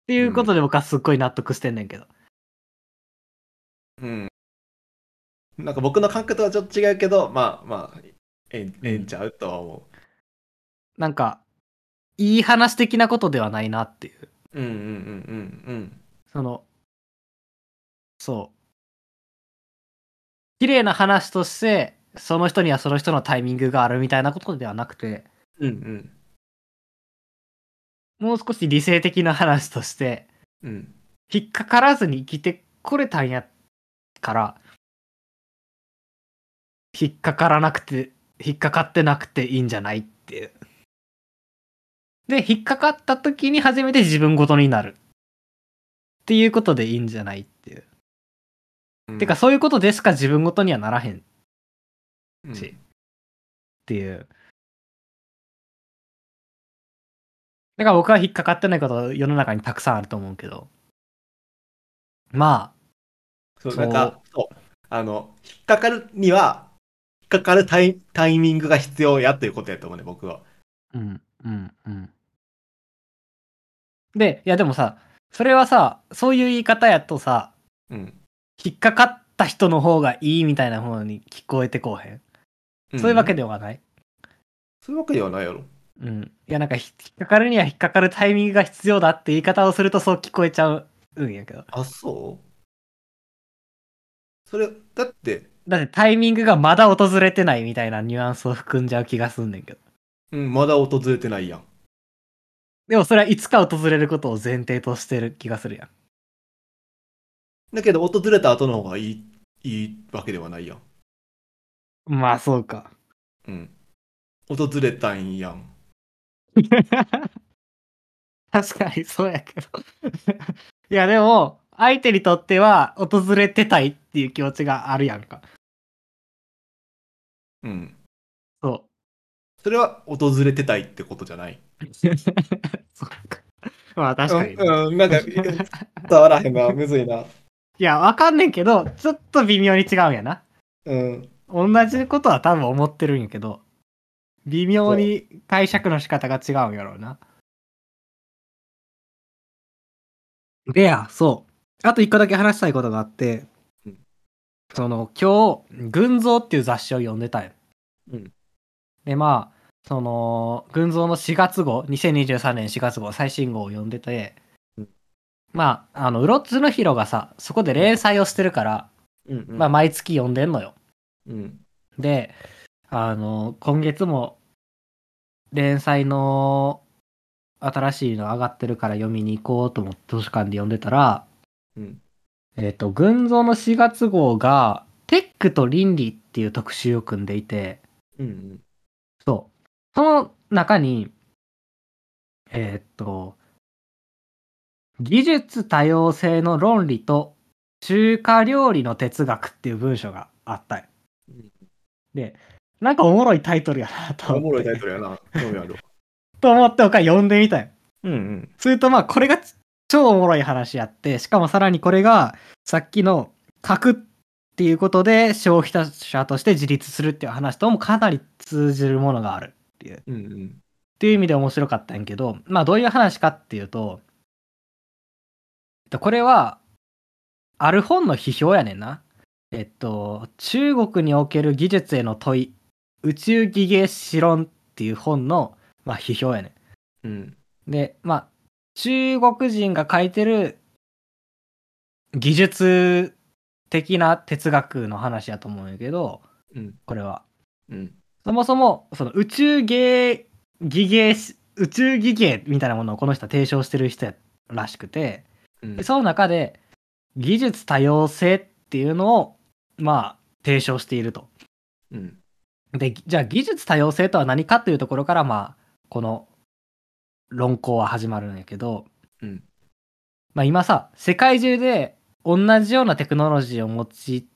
っていうことで僕はすっごい納得してんねんけど。うん。なんか僕の感覚とはちょっと違うけど、まあまあ、ええええんちゃうとは思なんか、いい話的なことではないなっていう。う。うんうんうんうんその、そう。綺麗な話として、その人にはその人のタイミングがあるみたいなことではなくて、うん。うんもう少し理性的な話として、うん。うん。引っかからずに生きてこれたんやから、引っかからなくて、引っかかってなくていいんじゃないっていう。で、引っかかった時に初めて自分ごとになる。っていうことでいいんじゃないっていう。うんてか、そういうことでしか自分ごとにはならへんうんしっていう。だから僕は引っかかってないこと世の中にたくさんあると思うけど。まそう、そうなんか、そう。あの、引っかかるには、引っかかるタイタイミングが必要やということやと思うね、僕は。あ、うん、うん、うん。で、いやでもさ、それはさ、そういう言い方やとさ、うん。引っかかった人の方がいいみたいな方に聞こえてこうへん？そういうわけで。ではない？そういうわけではないやろ。うん。いやなんかひ引っかかるには引っかかるタイミングが必要だって言い方をするとそう聞こえちゃうんやけど。あ、そう？それ、だって、だってタイミングがまだ訪れてないみたいなニュアンスを含んじゃう気がすんねんけど。うん、まだ訪れてないやん。でもそれはいつか訪れることを前提としてる気がするやん。だけど、訪れた後の方がいい、いいわけではないやん。まあそうか。うん。訪れたんやん。[LAUGHS] 確かにそうやけど。[LAUGHS] いやでも、相手にとっては訪れてたいっていう気持ちがあるやんか。うん。そそれは訪れてたいってことじゃない？う。[LAUGHS] そうか。まあ確かにね、うん、うんなんか、伝わらへんな。むずいな。いや、わかんねんけど、ちょっと微妙に違うんやな。うん。同じことは多分思ってるんやけど、微妙に解釈の仕方が違うんやろうな。でや、そう。あと一個だけ話したいことがあって、うんその、今日、群像っていう雑誌を読んでたよ。うんで、まあ、その、群像の4月号、2023年4月号、最新号を読んでて、うんまあ、あの、うろつのひろがさ、そこで連載をしてるから、うん、うん。まあ、毎月読んでんのよ。うん。で、あの、今月も連載の新しいの上がってるから読みに行こうと思って図書館で読んでたら、うん。えっ、と、群像の4月号が、テックと倫理っていう特集を組んでいて、うん。そう。その中に、えっ、と、技術多様性の論理と中華料理の哲学っていう文章があったようんで、なんかおもろいタイトルやなと思って。おもろいタイトルやな。興味あるわ。[LAUGHS] と思って僕は読んでみたよ。うんうん。するとまあこれが超おもろい話やって、しかもさらにこれがさっきの書くっていうことで消費者として自立するっていう話ともかなり通じるものがあるっていう。うんうん。っていう意味で面白かったんやけど、まあどういう話かっていうとこれは、ある本の批評やねんな。えっと、中国における技術への問い、宇宙技芸史論っていう本の、まあ、批評やねん。うん。で、まあ、中国人が書いてる技術的な哲学の話やと思うんやけど、うん。これは。うん。そもそも、その宇宙芸、技芸し、宇宙技芸みたいなものをこの人は提唱してる人やらしくて、うんでその中で、技術多様性っていうのを、まあ、提唱していると。うん。で、じゃあ技術多様性とは何かっていうところから、まあ、この論考は始まるんやけど、うんまあ今さ、世界中で同じようなテクノロジーを用い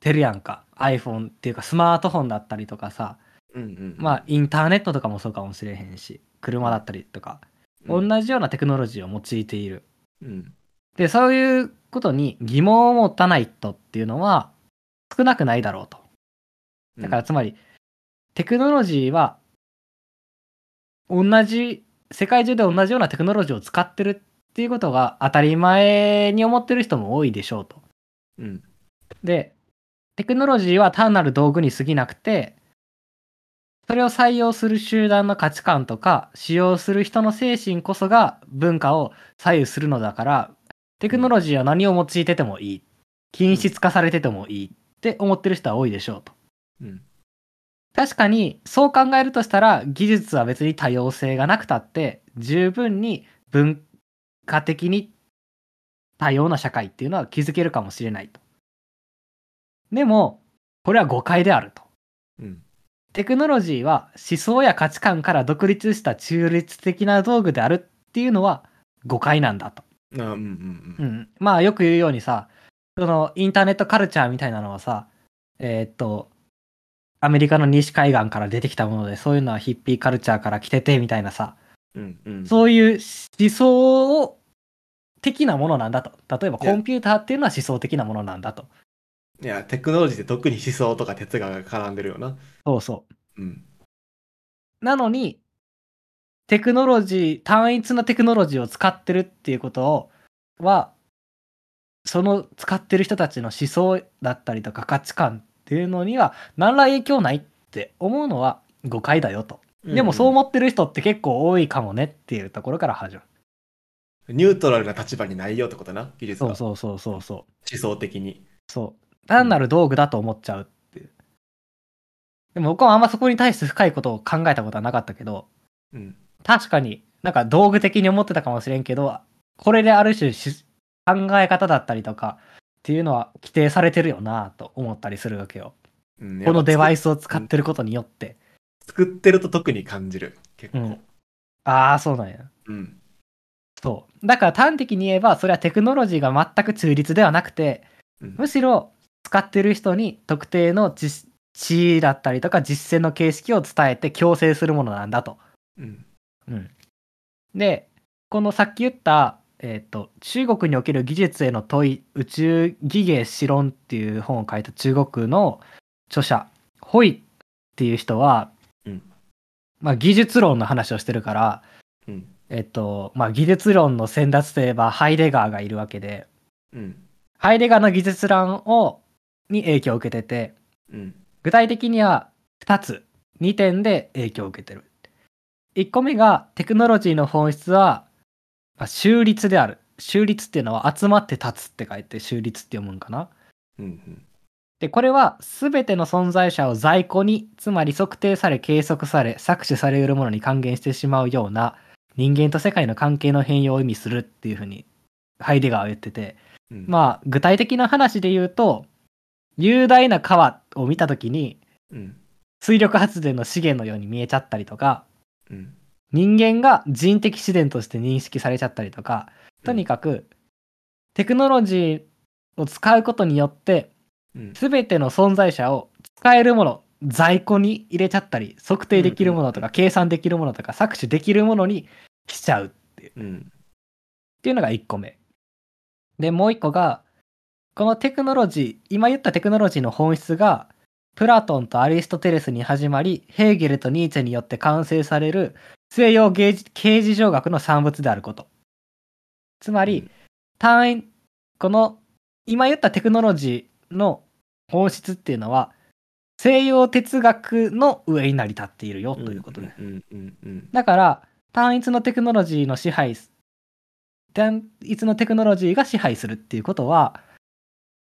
てるやんか。iPhone っていうかスマートフォンだったりとかさ、うんうん。まあインターネットとかもそうかもしれへんし、車だったりとか、うん、同じようなテクノロジーを用いている。うん。で、そういうことに疑問を持たない人っていうのは少なくないだろうと。だからつまり、テクノロジーは、同じ、世界中で同じようなテクノロジーを使ってるっていうことが当たり前に思ってる人も多いでしょうと。うん。で、テクノロジーは単なる道具に過ぎなくて、それを採用する集団の価値観とか、使用する人の精神こそが文化を左右するのだから、テクノロジーは何を用いててもいい。均質化されててもいいって思ってる人は多いでしょうと。うん。確かにそう考えるとしたら技術は別に多様性がなくたって十分に文化的に多様な社会っていうのは築けるかもしれないと。でもこれは誤解であると。うん。テクノロジーは思想や価値観から独立した中立的な道具であるっていうのは誤解なんだと。あうんうんううん。ん、まあよく言うようにさそのインターネットカルチャーみたいなのはさえーっとアメリカの西海岸から出てきたものでそういうのはヒッピーカルチャーから来ててみたいなさうんうん。そういう思想を的なものなんだと例えばコンピューターっていうのは思想的なものなんだといや、テクノロジーって特に思想とか哲学が絡んでるよな。そうそううん。なのにテクノロジー単一のテクノロジーを使ってるっていうことをはその使ってる人たちの思想だったりとか価値観っていうのには何ら影響ないって思うのは誤解だよと。でもそう思ってる人って結構多いかもねっていうところから始まる。ニュートラルな立場にないよってことな、技術そが。うそうそうそうそう。思想的に。そう。単なる道具だと思っちゃうっていう。でも僕はあんまそこに対して深いことを考えたことはなかったけど、うん。確かになんか道具的に思ってたかもしれんけど、これである種し考え方だったりとかっていうのは規定されてるよなと思ったりするわけよ。うんこのデバイススを使ってることによって。作ってると特に感じる。結構。うんああ、そうなんや。うん。そう。だから端的に言えば、それはテクノロジーが全く中立ではなくて、うんむしろ使ってる人に特定の知知だったりとか実践の形式を伝えて強制するものなんだと。うん。うん、でこのさっき言った、えー、と中国における技術への問い宇宙技芸史論っていう本を書いた中国の著者ホイっていう人は、うんまあ、技術論の話をしてるから、うん。えっとまあ、技術論の先達といえばハイデガーがいるわけでうん。ハイデガーの技術論をに影響を受けててうん。具体的には2つ2点で影響を受けてる1個目がテクノロジーの本質は、まあ、中立である中立っていうのは集まって立つって書いて中立って読むんかなうん。でこれは全ての存在者を在庫につまり測定され計測され搾取されうるものに還元してしまうような人間と世界の関係の変容を意味するっていうふうにハイデガーは言っててうん。まあ具体的な話で言うと雄大な川を見た時にうん。水力発電の資源のように見えちゃったりとかうん。人間が人的自然として認識されちゃったりとかとにかくテクノロジーを使うことによってうん。全ての存在者を使えるもの在庫に入れちゃったり測定できるものとか計算できるものとか搾取できるものにしちゃうっていううん。っていうのが1個目。で、もう1個が、このテクノロジー、今言ったテクノロジーの本質が、プラトンとアリストテレスに始まり、ヘーゲルとニーチェによって完成される西洋芸術形事上学の産物であること。つまり、単位、この今言ったテクノロジーの本質っていうのは、西洋哲学の上に成り立っているよということです。だから単一のテクノロジーの支配す単一のテクノロジーが支配するっていうことは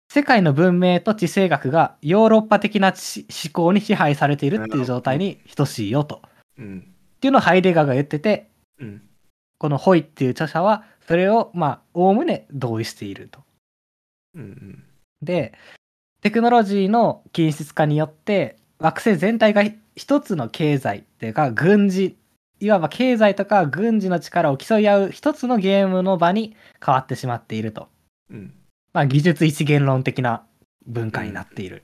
世界の文明と地政学がヨーロッパ的な知思考に支配されているっていう状態に等しいよと。うん。っていうのをハイデガーが言っててうん。このホイっていう著者はそれをまあおおむね同意していると。うん。でテクノロジーの均質化によって惑星全体が一つの経済っていうか軍事いわば経済とか軍事の力を競い合う一つのゲームの場に変わってしまっていると。うん。まあ、技術一元論的な文化になっている。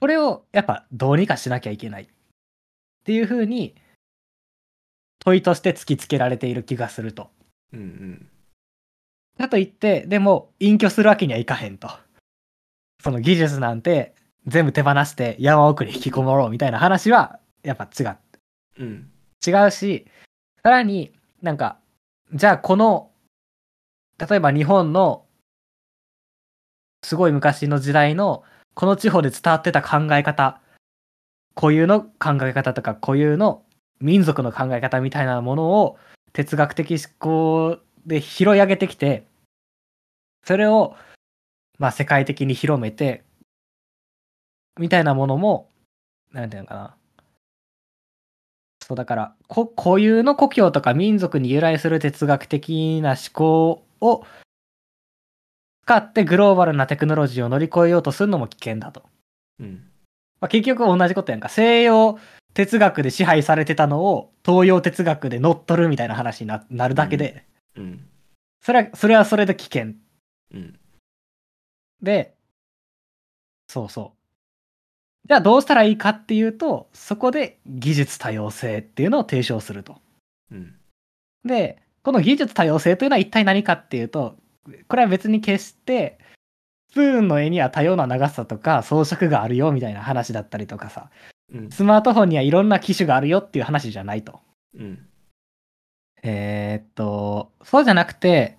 これをやっぱどうにかしなきゃいけないっていうふうに問いとして突きつけられている気がすると。うんうん。かといって、でも隠居するわけにはいかへんと。その技術なんて全部手放して山奥に引きこもろうみたいな話はやっぱ違う。うん。違うし、さらになんか、じゃあこの、例えば日本のすごい昔の時代のこの地方で伝わってた考え方、固有の考え方とか固有の民族の考え方みたいなものを哲学的思考で拾い上げてきて、それをまあ世界的に広めて、みたいなものも、なんていうのかな。そうだから、こ固有の故郷とか民族に由来する哲学的な思考を使ってグローバルなテクノロジーを乗り越えようとするのも危険だと。うん。まあ、結局同じことやんか。西洋哲学で支配されてたのを東洋哲学で乗っ取るみたいな話にななるだけで、うん。それは、それはそれで危険。うん。で、そうそう。じゃあどうしたらいいかっていうと、そこで技術多様性っていうのを提唱すると。うん。で、この技術多様性というのは一体何かっていうと、これは別に決して、スプーンの絵には多様な長さとか装飾があるよみたいな話だったりとかさ、うん。スマートフォンにはいろんな機種があるよっていう話じゃないと。うん。えーっと、そうじゃなくて、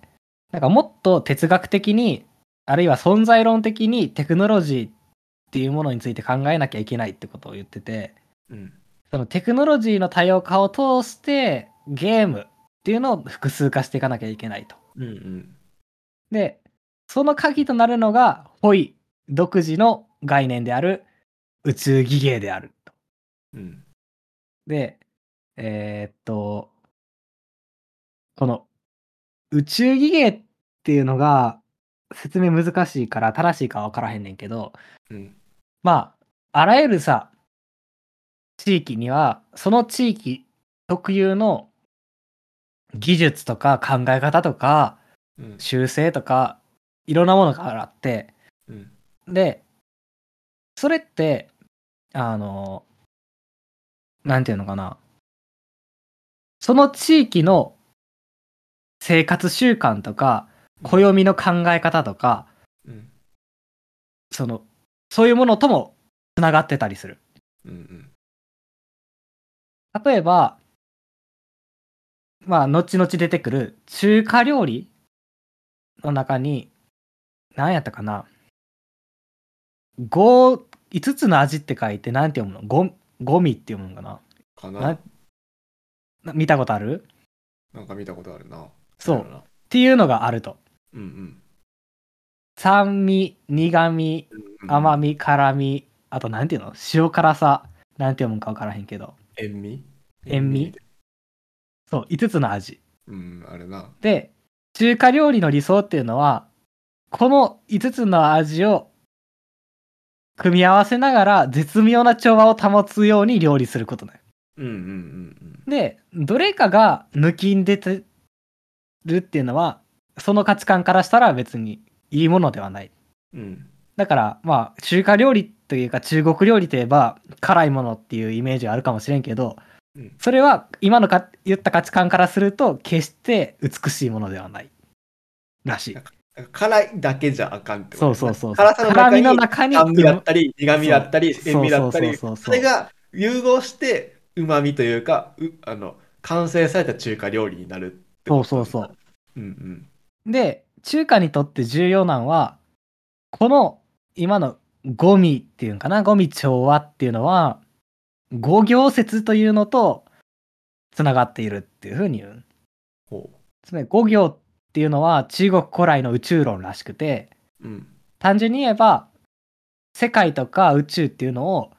なんかもっと哲学的に、あるいは存在論的にテクノロジーっていうものについて考えなきゃいけないってことを言ってて、うん。そのテクノロジーの多様化を通してゲームっていうのを複数化していかなきゃいけないと。うん。うん。で、その鍵となるのが、ホイ独自の概念である宇宙技芸であると。うん。で、えーっと、この宇宙技芸っていうのが説明難しいから正しいかわからへんねんけど、うん。まあ、あらゆるさ、地域には、その地域特有の技術とか考え方とかうん。習性とかいろんなものがあって、うん。で、それって、あの、なんていうのかな。その地域の生活習慣とか、暦の考え方とか、うん。その、そういうものともつながってたりする。うん。例えば、まあ、後々出てくる中華料理の中に、何やったかな。五、五つの味って書いて、なんて読むの？ゴゴミって読むのかななかな。な見たことある？なんか見たことあるな。そう。っていうのがあると。うんうん酸味、苦味、うん。甘み、辛み、あとなんていうの？塩辛さ、なんて読むんか分からへんけど。塩味？塩味そう、5つの味。うん、あれな。で、中華料理の理想っていうのは、この5つの味を組み合わせながら絶妙な調和を保つように料理することだよ。うんうんうんで、どれかが抜きん出てるっていうのは、その価値観からしたら別にいいものではない。うん。うん。だから、まあ、中華料理というか中国料理といえば辛いものっていうイメージがあるかもしれんけど、うんそれは今のか言った価値観からすると決して美しいものではないらしい。辛いだけじゃあかんってことそうそうそう。辛さの中に酸味だったり、苦味だったり、塩味だったり、それが融合して、旨味というか、うあの、完成された中華料理になるってことそうそうそう。うんで、中華にとって重要なのは、この今のゴミっていうんかな、ゴミ調和っていうのは、五行説というのとつながっているっていうふうに言う。ほつまり五行っていうのは中国古来の宇宙論らしくて、う。うん。単純に言えば、世界とか宇宙っていうのを、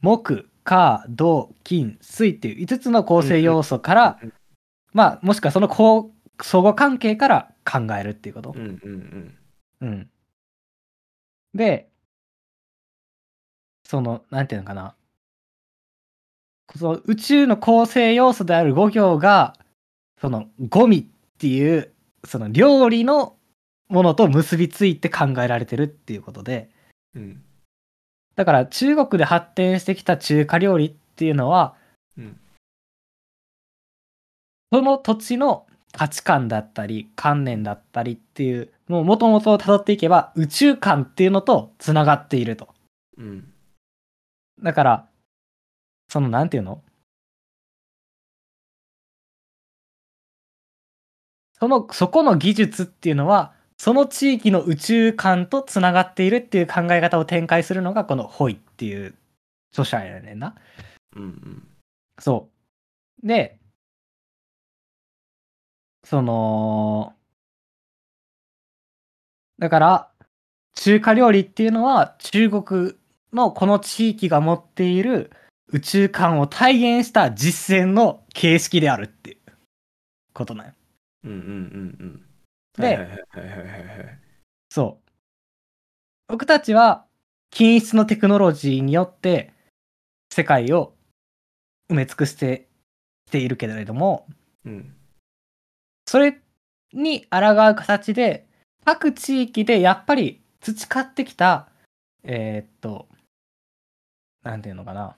木、火、土、金、水っていう5つの構成要素から、うんまあ、もしくはその相互関係から考えるっていうことう。んうんうん。うん。で、その、なんていうのかな。その宇宙の構成要素である5行が、そのゴミっていう、その料理のものと結びついて考えられてるっていうことで、うん。だから中国で発展してきた中華料理っていうのは、うん。その土地の価値観だったり観念だったりっていうのをもともと辿っていけば宇宙観っていうのとつながっていると。うん。だから、そのなんていうの？その、そこの技術っていうのは、その地域の宇宙観とつながっているっていう考え方を展開するのがこのホイっていう著者やねんな。うん。うん。そう。で、その、だから、中華料理っていうのは中国のこの地域が持っている宇宙観を体現した実践の形式であるっていうことなんよ。うん。うん。うん。うん。ではいはいはいはいはいはい。そう。僕たちは均一のテクノロジーによって世界を埋め尽くしてきているけれども、うん。それに抗う形で、各地域でやっぱり培ってきた、えーっと、なんていうのかな。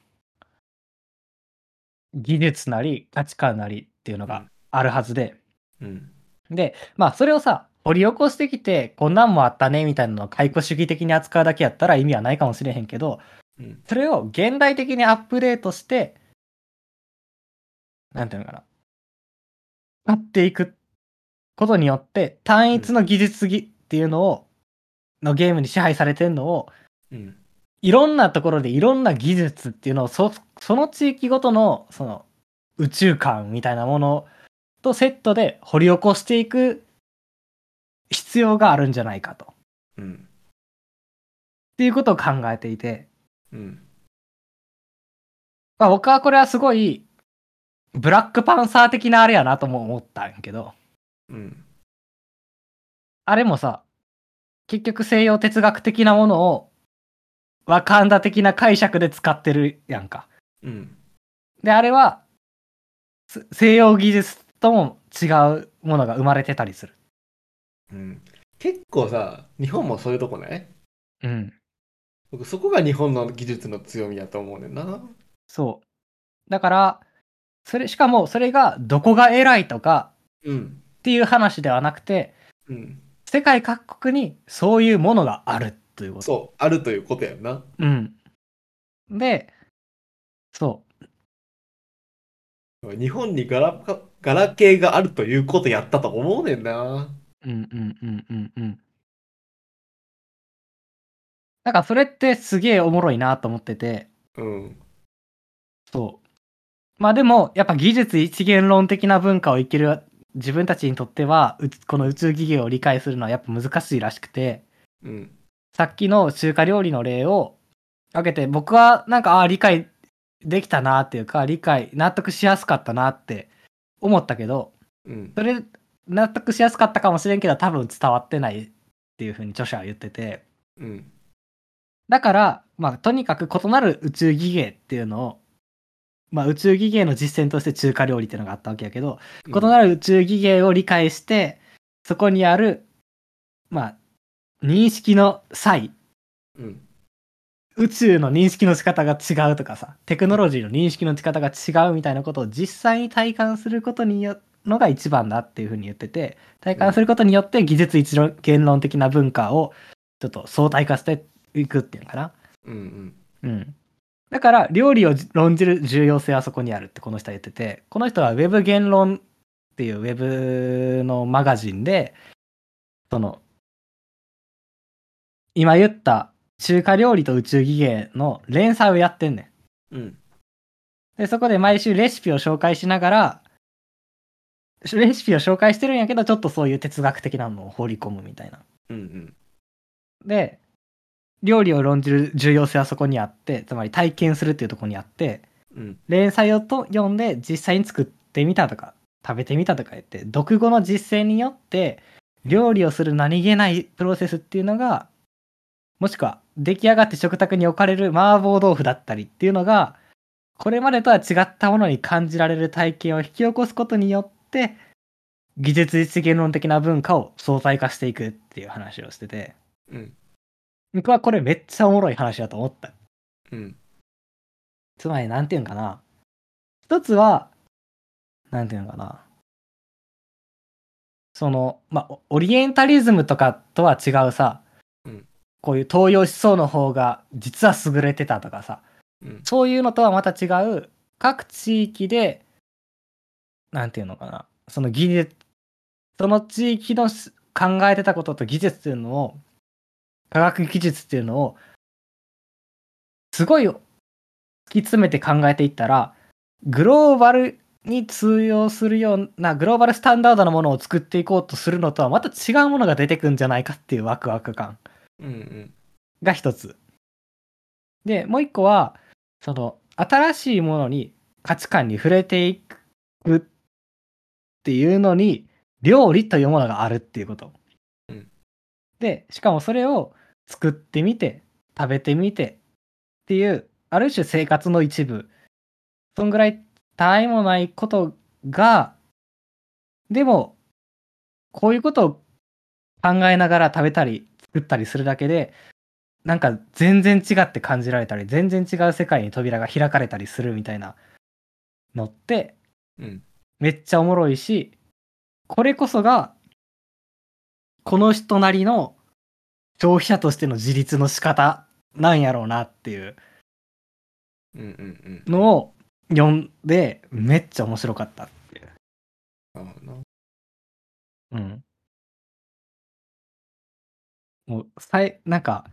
技術なり価値観なりっていうのがあるはずで。うん。で、まあそれをさ、掘り起こしてきて、こんなんもあったねみたいなのを解雇主義的に扱うだけやったら意味はないかもしれへんけど、うん。それを現代的にアップデートして、なんていうのかな。使っていくことによって、単一の技術ぎっていうのを、のゲームに支配されてるのを、うん。いろんなところでいろんな技術っていうのを、そその地域ごとの、その、宇宙観みたいなものとセットで掘り起こしていく必要があるんじゃないかと。っうん。ていうことを考えていて、うん。まあ、僕はこれはすごい、ブラックパンサー的なあれやなとも思ったんやけど、うん。あれもさ、結局西洋哲学的なものを、ワカンダ的な解釈で使ってるやんか。うん。で、あれは、す西洋技術とも違うものが生まれてたりする。うん。結構さ、日本もそういうとこね。うん。僕、そこが日本の技術の強みやと思うねんな。そう。だから、それ、しかもそれがどこが偉いとかうん。っていう話ではなくて、うん。世界各国にそういうものがあるということ。そう、あるということやんな。うん。で、そ日本にガラパガラケーがあるということやったと思うねんな。う。うんうんうんうんうん。なんかそれってすげえおもろいなと思ってて、うん。そう。まあでも、やっぱ技術一元論的な文化を生きる自分たちにとっては、うこの宇宙企業を理解するのはやっぱ難しいらしくて、うん。さっきの中華料理の例を挙げて、僕はなんか、ああ、理解できたなっていうか、理解、納得しやすかったなって思ったけど、うん。それ、納得しやすかったかもしれんけど、多分伝わってないっていうふうに著者は言ってて、うん。だから、まあ、とにかく異なる宇宙技芸っていうのを、まあ、宇宙技芸の実践として中華料理っていうのがあったわけやけど、異なる宇宙技芸を理解して、そこにある、まあ、認識の差異、うん。宇宙の認識の仕方が違うとかさ、テクノロジーの認識の仕方が違うみたいなことを実際に体感することによのが一番だっていうふうに言ってて、体感することによって技術一元論的な文化をちょっと相対化していくっていうのかな。うん。うん。だから、料理を論じる重要性はそこにあるってこの人は言ってて、この人は Web 言論っていう Web のマガジンで、その、今言った中華料理と宇宙技芸の連載をやってんねん。うん。で、そこで毎週レシピを紹介しながら、レシピを紹介してるんやけど、ちょっとそういう哲学的なのを放り込むみたいな。うん。うん。で、料理を論じる重要性はそこにあって、つまり体験するっていうところにあって、うん。連載をと読んで実際に作ってみたとか、食べてみたとか言って、読後の実践によって、料理をする何気ないプロセスっていうのが、もしくは出来上がって食卓に置かれる麻婆豆腐だったりっていうのが、これまでとは違ったものに感じられる体験を引き起こすことによって、技術実現論的な文化を相対化していくっていう話をしてて、うん。僕はこれめっちゃおもろい話だと思った。うん。つまり、なんていうんかな。一つは、なんていうのかな。その、まあ、オオリエンタリズムとかとは違うさ、うんこういう東洋思想の方が実は優れてたとかさ、うん。そういうのとはまた違う、各地域で、なんていうのかな。その技術、その地域のし考えてたことと技術っていうのを、科学技術っていうのを、すごい突き詰めて考えていったら、グローバルに通用するような、グローバルスタンダードなものを作っていこうとするのとはまた違うものが出てくんじゃないかっていうワクワク感。うん。うん。が一つ。で、もう一個は、その、新しいものに価値観に触れていくっていうのに、料理というものがあるっていうこと。うんで、しかもそれを作ってみて、食べてみてっていう、ある種生活の一部。そんぐらい他愛もないことが、でも、こういうことを考えながら食べたり作ったりするだけで、なんか全然違って感じられたり、全然違う世界に扉が開かれたりするみたいなのって、うん。めっちゃおもろいし、これこそが、この人なりの消費者としての自立の仕方なんやろうなっていう。のを読んで、めっちゃ面白かったっていう。うん。もう、さい、なんか、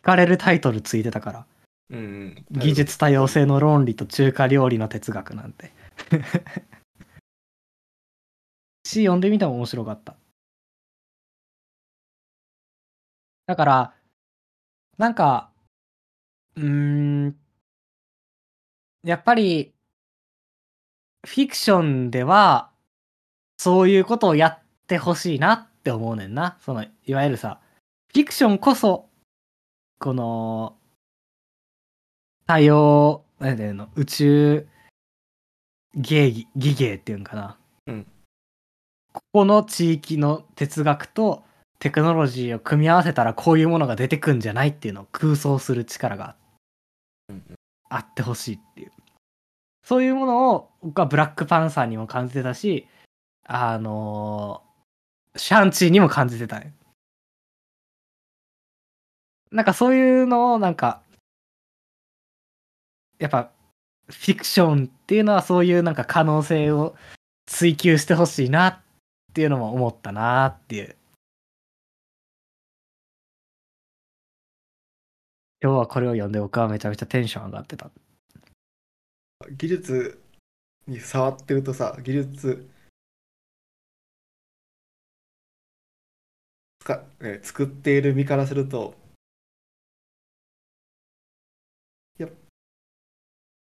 聞かれるタイトルついてたから。うん。うん。技術多様性の論理と中華料理の哲学なんて。[LAUGHS] し、読んでみても面白かった。だから、なんか、うーん、やっぱり、フィクションでは、そういうことをやってほしいなって思うねんな。その、いわゆるさ、フィクションこそ、この、多様、なんていうの、宇宙芸技、技芸っていうんかな。うんここの地域の哲学とテクノロジーを組み合わせたらこういうものが出てくんじゃないっていうのを空想する力がうんあってほしいっていう。そういうものを僕はブラックパンサーにも感じてたし、あのーシャンチーにも感じてたね。なんかそういうのをなんか、やっぱフィクションっていうのはそういうなんか可能性を追求してほしいなっていうのも思ったなっていう。今日はこれを読んで僕はめちゃめちゃテンション上がってた。技術に触ってるとさ、技術つか、ね、作っている身からすると、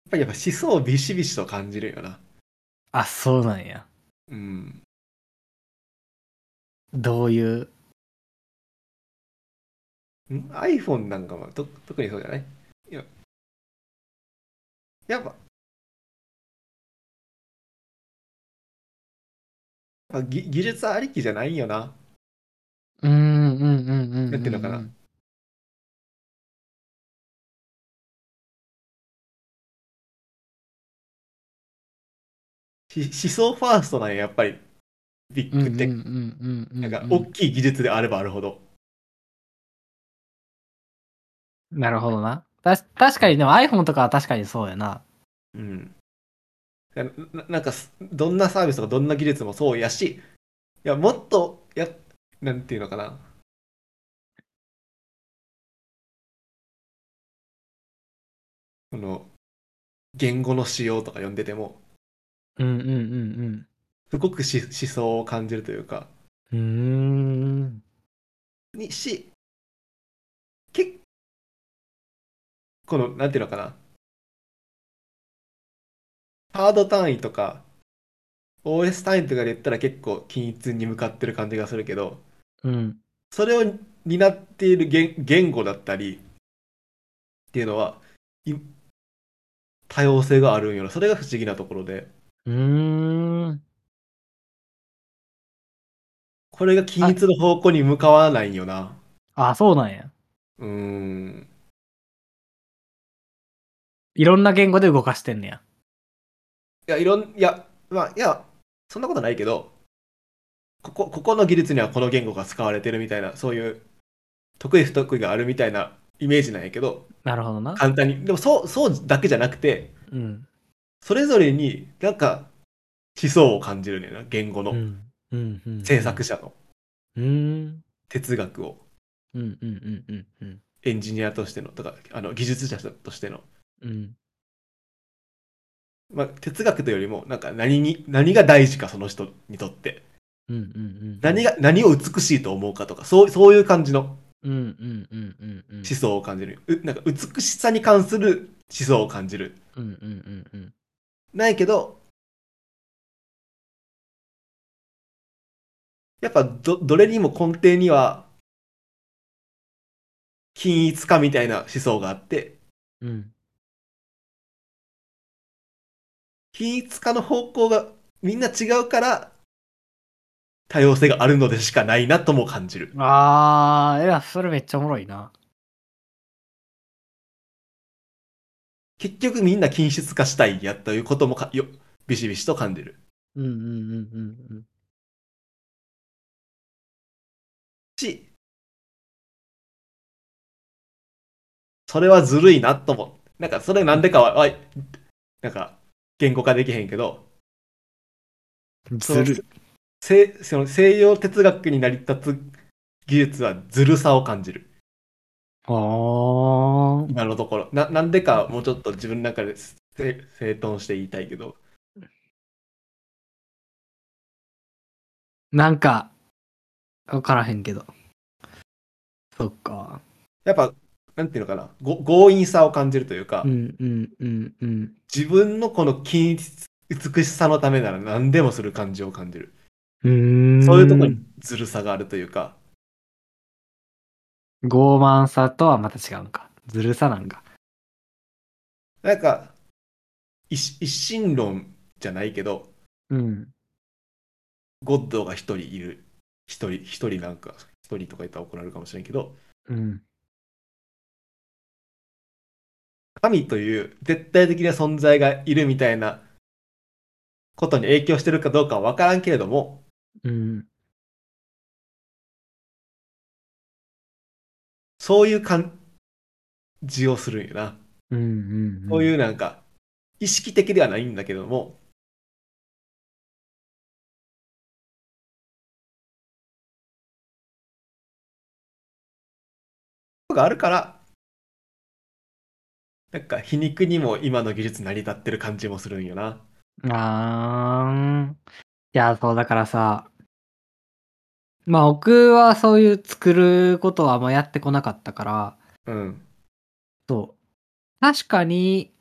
ぱりやっぱ思想をビシビシと感じるよな。あ、そうなんや。うん。どういう？ん iPhone なんかはと特にそうじゃない？いややっぱやっぱぎ技術ありきじゃないよな。うんうんうんうんなんていうのかな思想ファーストなんや、やっぱり。ビッグテック。なんか、大きい技術であればあるほど。なるほどな。た確かにでも iPhone とかは確かにそうやな。うん。なななんかす、どんなサービスとかどんな技術もそうやし、いや、もっと、や、なんていうのかな。この、言語の仕様とか読んでても、うんうんうんすごくし思想を感じるというか、うん。うーん。にし、けこの、なんていうのかな。ハード単位とか、OS 単位とかで言ったら結構均一に向かってる感じがするけど、うん。それを担っている言言語だったり、っていうのはい多様性があるんよなそれが不思議なところでうーん。これが均一の方向に向かわないんよなあ、そうなんや。うーんいろんな言語で動かしてんねや。いやいろんいやまあいやそんなことないけどここここの技術にはこの言語が使われてるみたいなそういう得意不得意があるみたいなイメージなんやけどなるほどな。簡単にでもそうそうだけじゃなくてうん。それぞれになんか思想を感じるねんな言語の。制作者のうーん。哲学をうん。うん。うん。うん。うん。エンジニアとしてのとかあの技術者としての、うん。まあ、哲学というよりもなんか何に何が大事かその人にとってうん。うん。うん。何が何を美しいと思うかとかそうそういう感じのうん。うん。うん。うん。うん。思想を感じるうなんか美しさに関する思想を感じるうん。うん。うん。うん。ないけどやっぱどどれにも根底には均一化みたいな思想があってうん。均一化の方向がみんな違うから多様性があるのでしかないなとも感じる。あー、いや、それめっちゃおもろいな。結局みんな均質化したいやということもかよビシビシと感じる。うん。うん。うん。うん。し、それはずるいなとも。なんかそれなんでかは、なんか言語化できへんけど、うん。ずるい。西その西洋哲学に成り立つ技術はずるさを感じる。あー。今のところ。ななんでかもうちょっと自分の中で整整頓して言いたいけど。なんか、わからへんけど。そっか。やっぱ、なんていうのかな、ご強引さを感じるというか、うん。うん。うん。うん。自分のこの均一、美しさのためなら何でもする感じを感じる。うーん。そういうところにずるさがあるというか、傲慢さとはまた違うんか。ずるさなんか。なんか、一一心論じゃないけど、うん。ゴッドが一人いる。一人、一人なんか、一人とか言ったら怒られるかもしれんけど、うん。神という絶対的な存在がいるみたいなことに影響してるかどうかは分からんけれども、うん。そういう感じをするんよな。うん。うん。そういうなんか、意識的ではないんだけども、があるから、なんか皮肉にも今の技術成り立ってる感じもするんよな。あー。いや、そう、だからさ、まあ僕はそういう作ることはあんまやってこなかったから、うん。そう。確かに、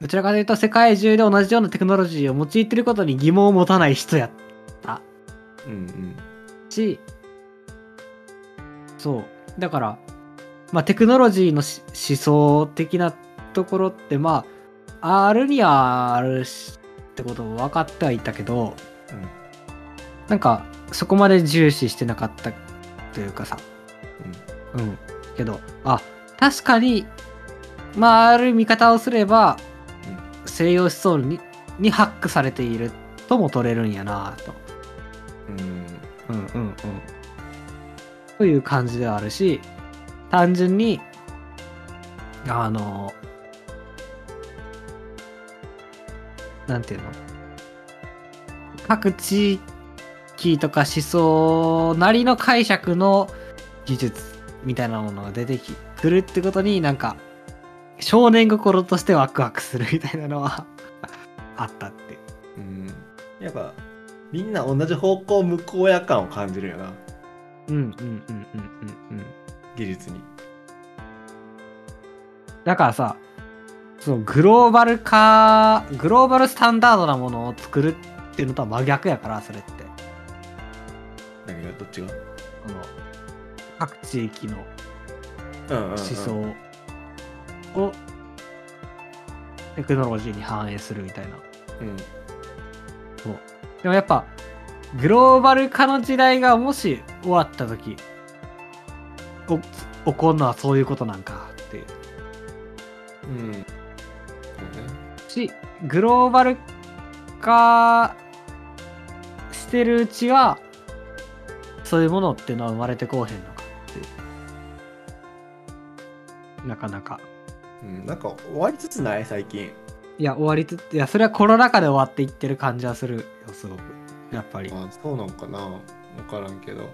どちらかというと世界中で同じようなテクノロジーを用いてることに疑問を持たない人やったうんうん。し、そう。だから、まあテクノロジーのし思想的なところって、まあ、あるにはあるしってことも分かってはいたけど、なんか、そこまで重視してなかったというかさ、うん。けど、あ、確かに、まあ、ある見方をすれば、西洋思想ににハックされているとも取れるんやなと。うん。うんうんうん。という感じではあるし、単純に、あの、なんていうの？各地域とか思想なりの解釈の技術みたいなものが出てきくるってことになんか少年心としてワクワクするみたいなのは [LAUGHS] あったって。うん。やっぱ、みんな同じ方向向こうや感を感じるよな。うんうんうんうんうんうん。技術に。だからさ、そのグローバル化、グローバルスタンダードなものを作るっていうのとは真逆やから、それって。何がどっちが？この各地域の。思想をテクノロジーに反映するみたいな。うん。そう。でもやっぱグローバル化の時代がもし終わった時お起こるのはそういうことなんかっていう。うん。そうね。しグローバル化してるうちはそういうものっていうのは生まれてこうへんのかって。なかなか。うん、なんか終わりつつない最近。いや終わりついやそれはコロナ禍で終わっていってる感じはするよすごく。やっぱり。あそうなんかな。分からんけど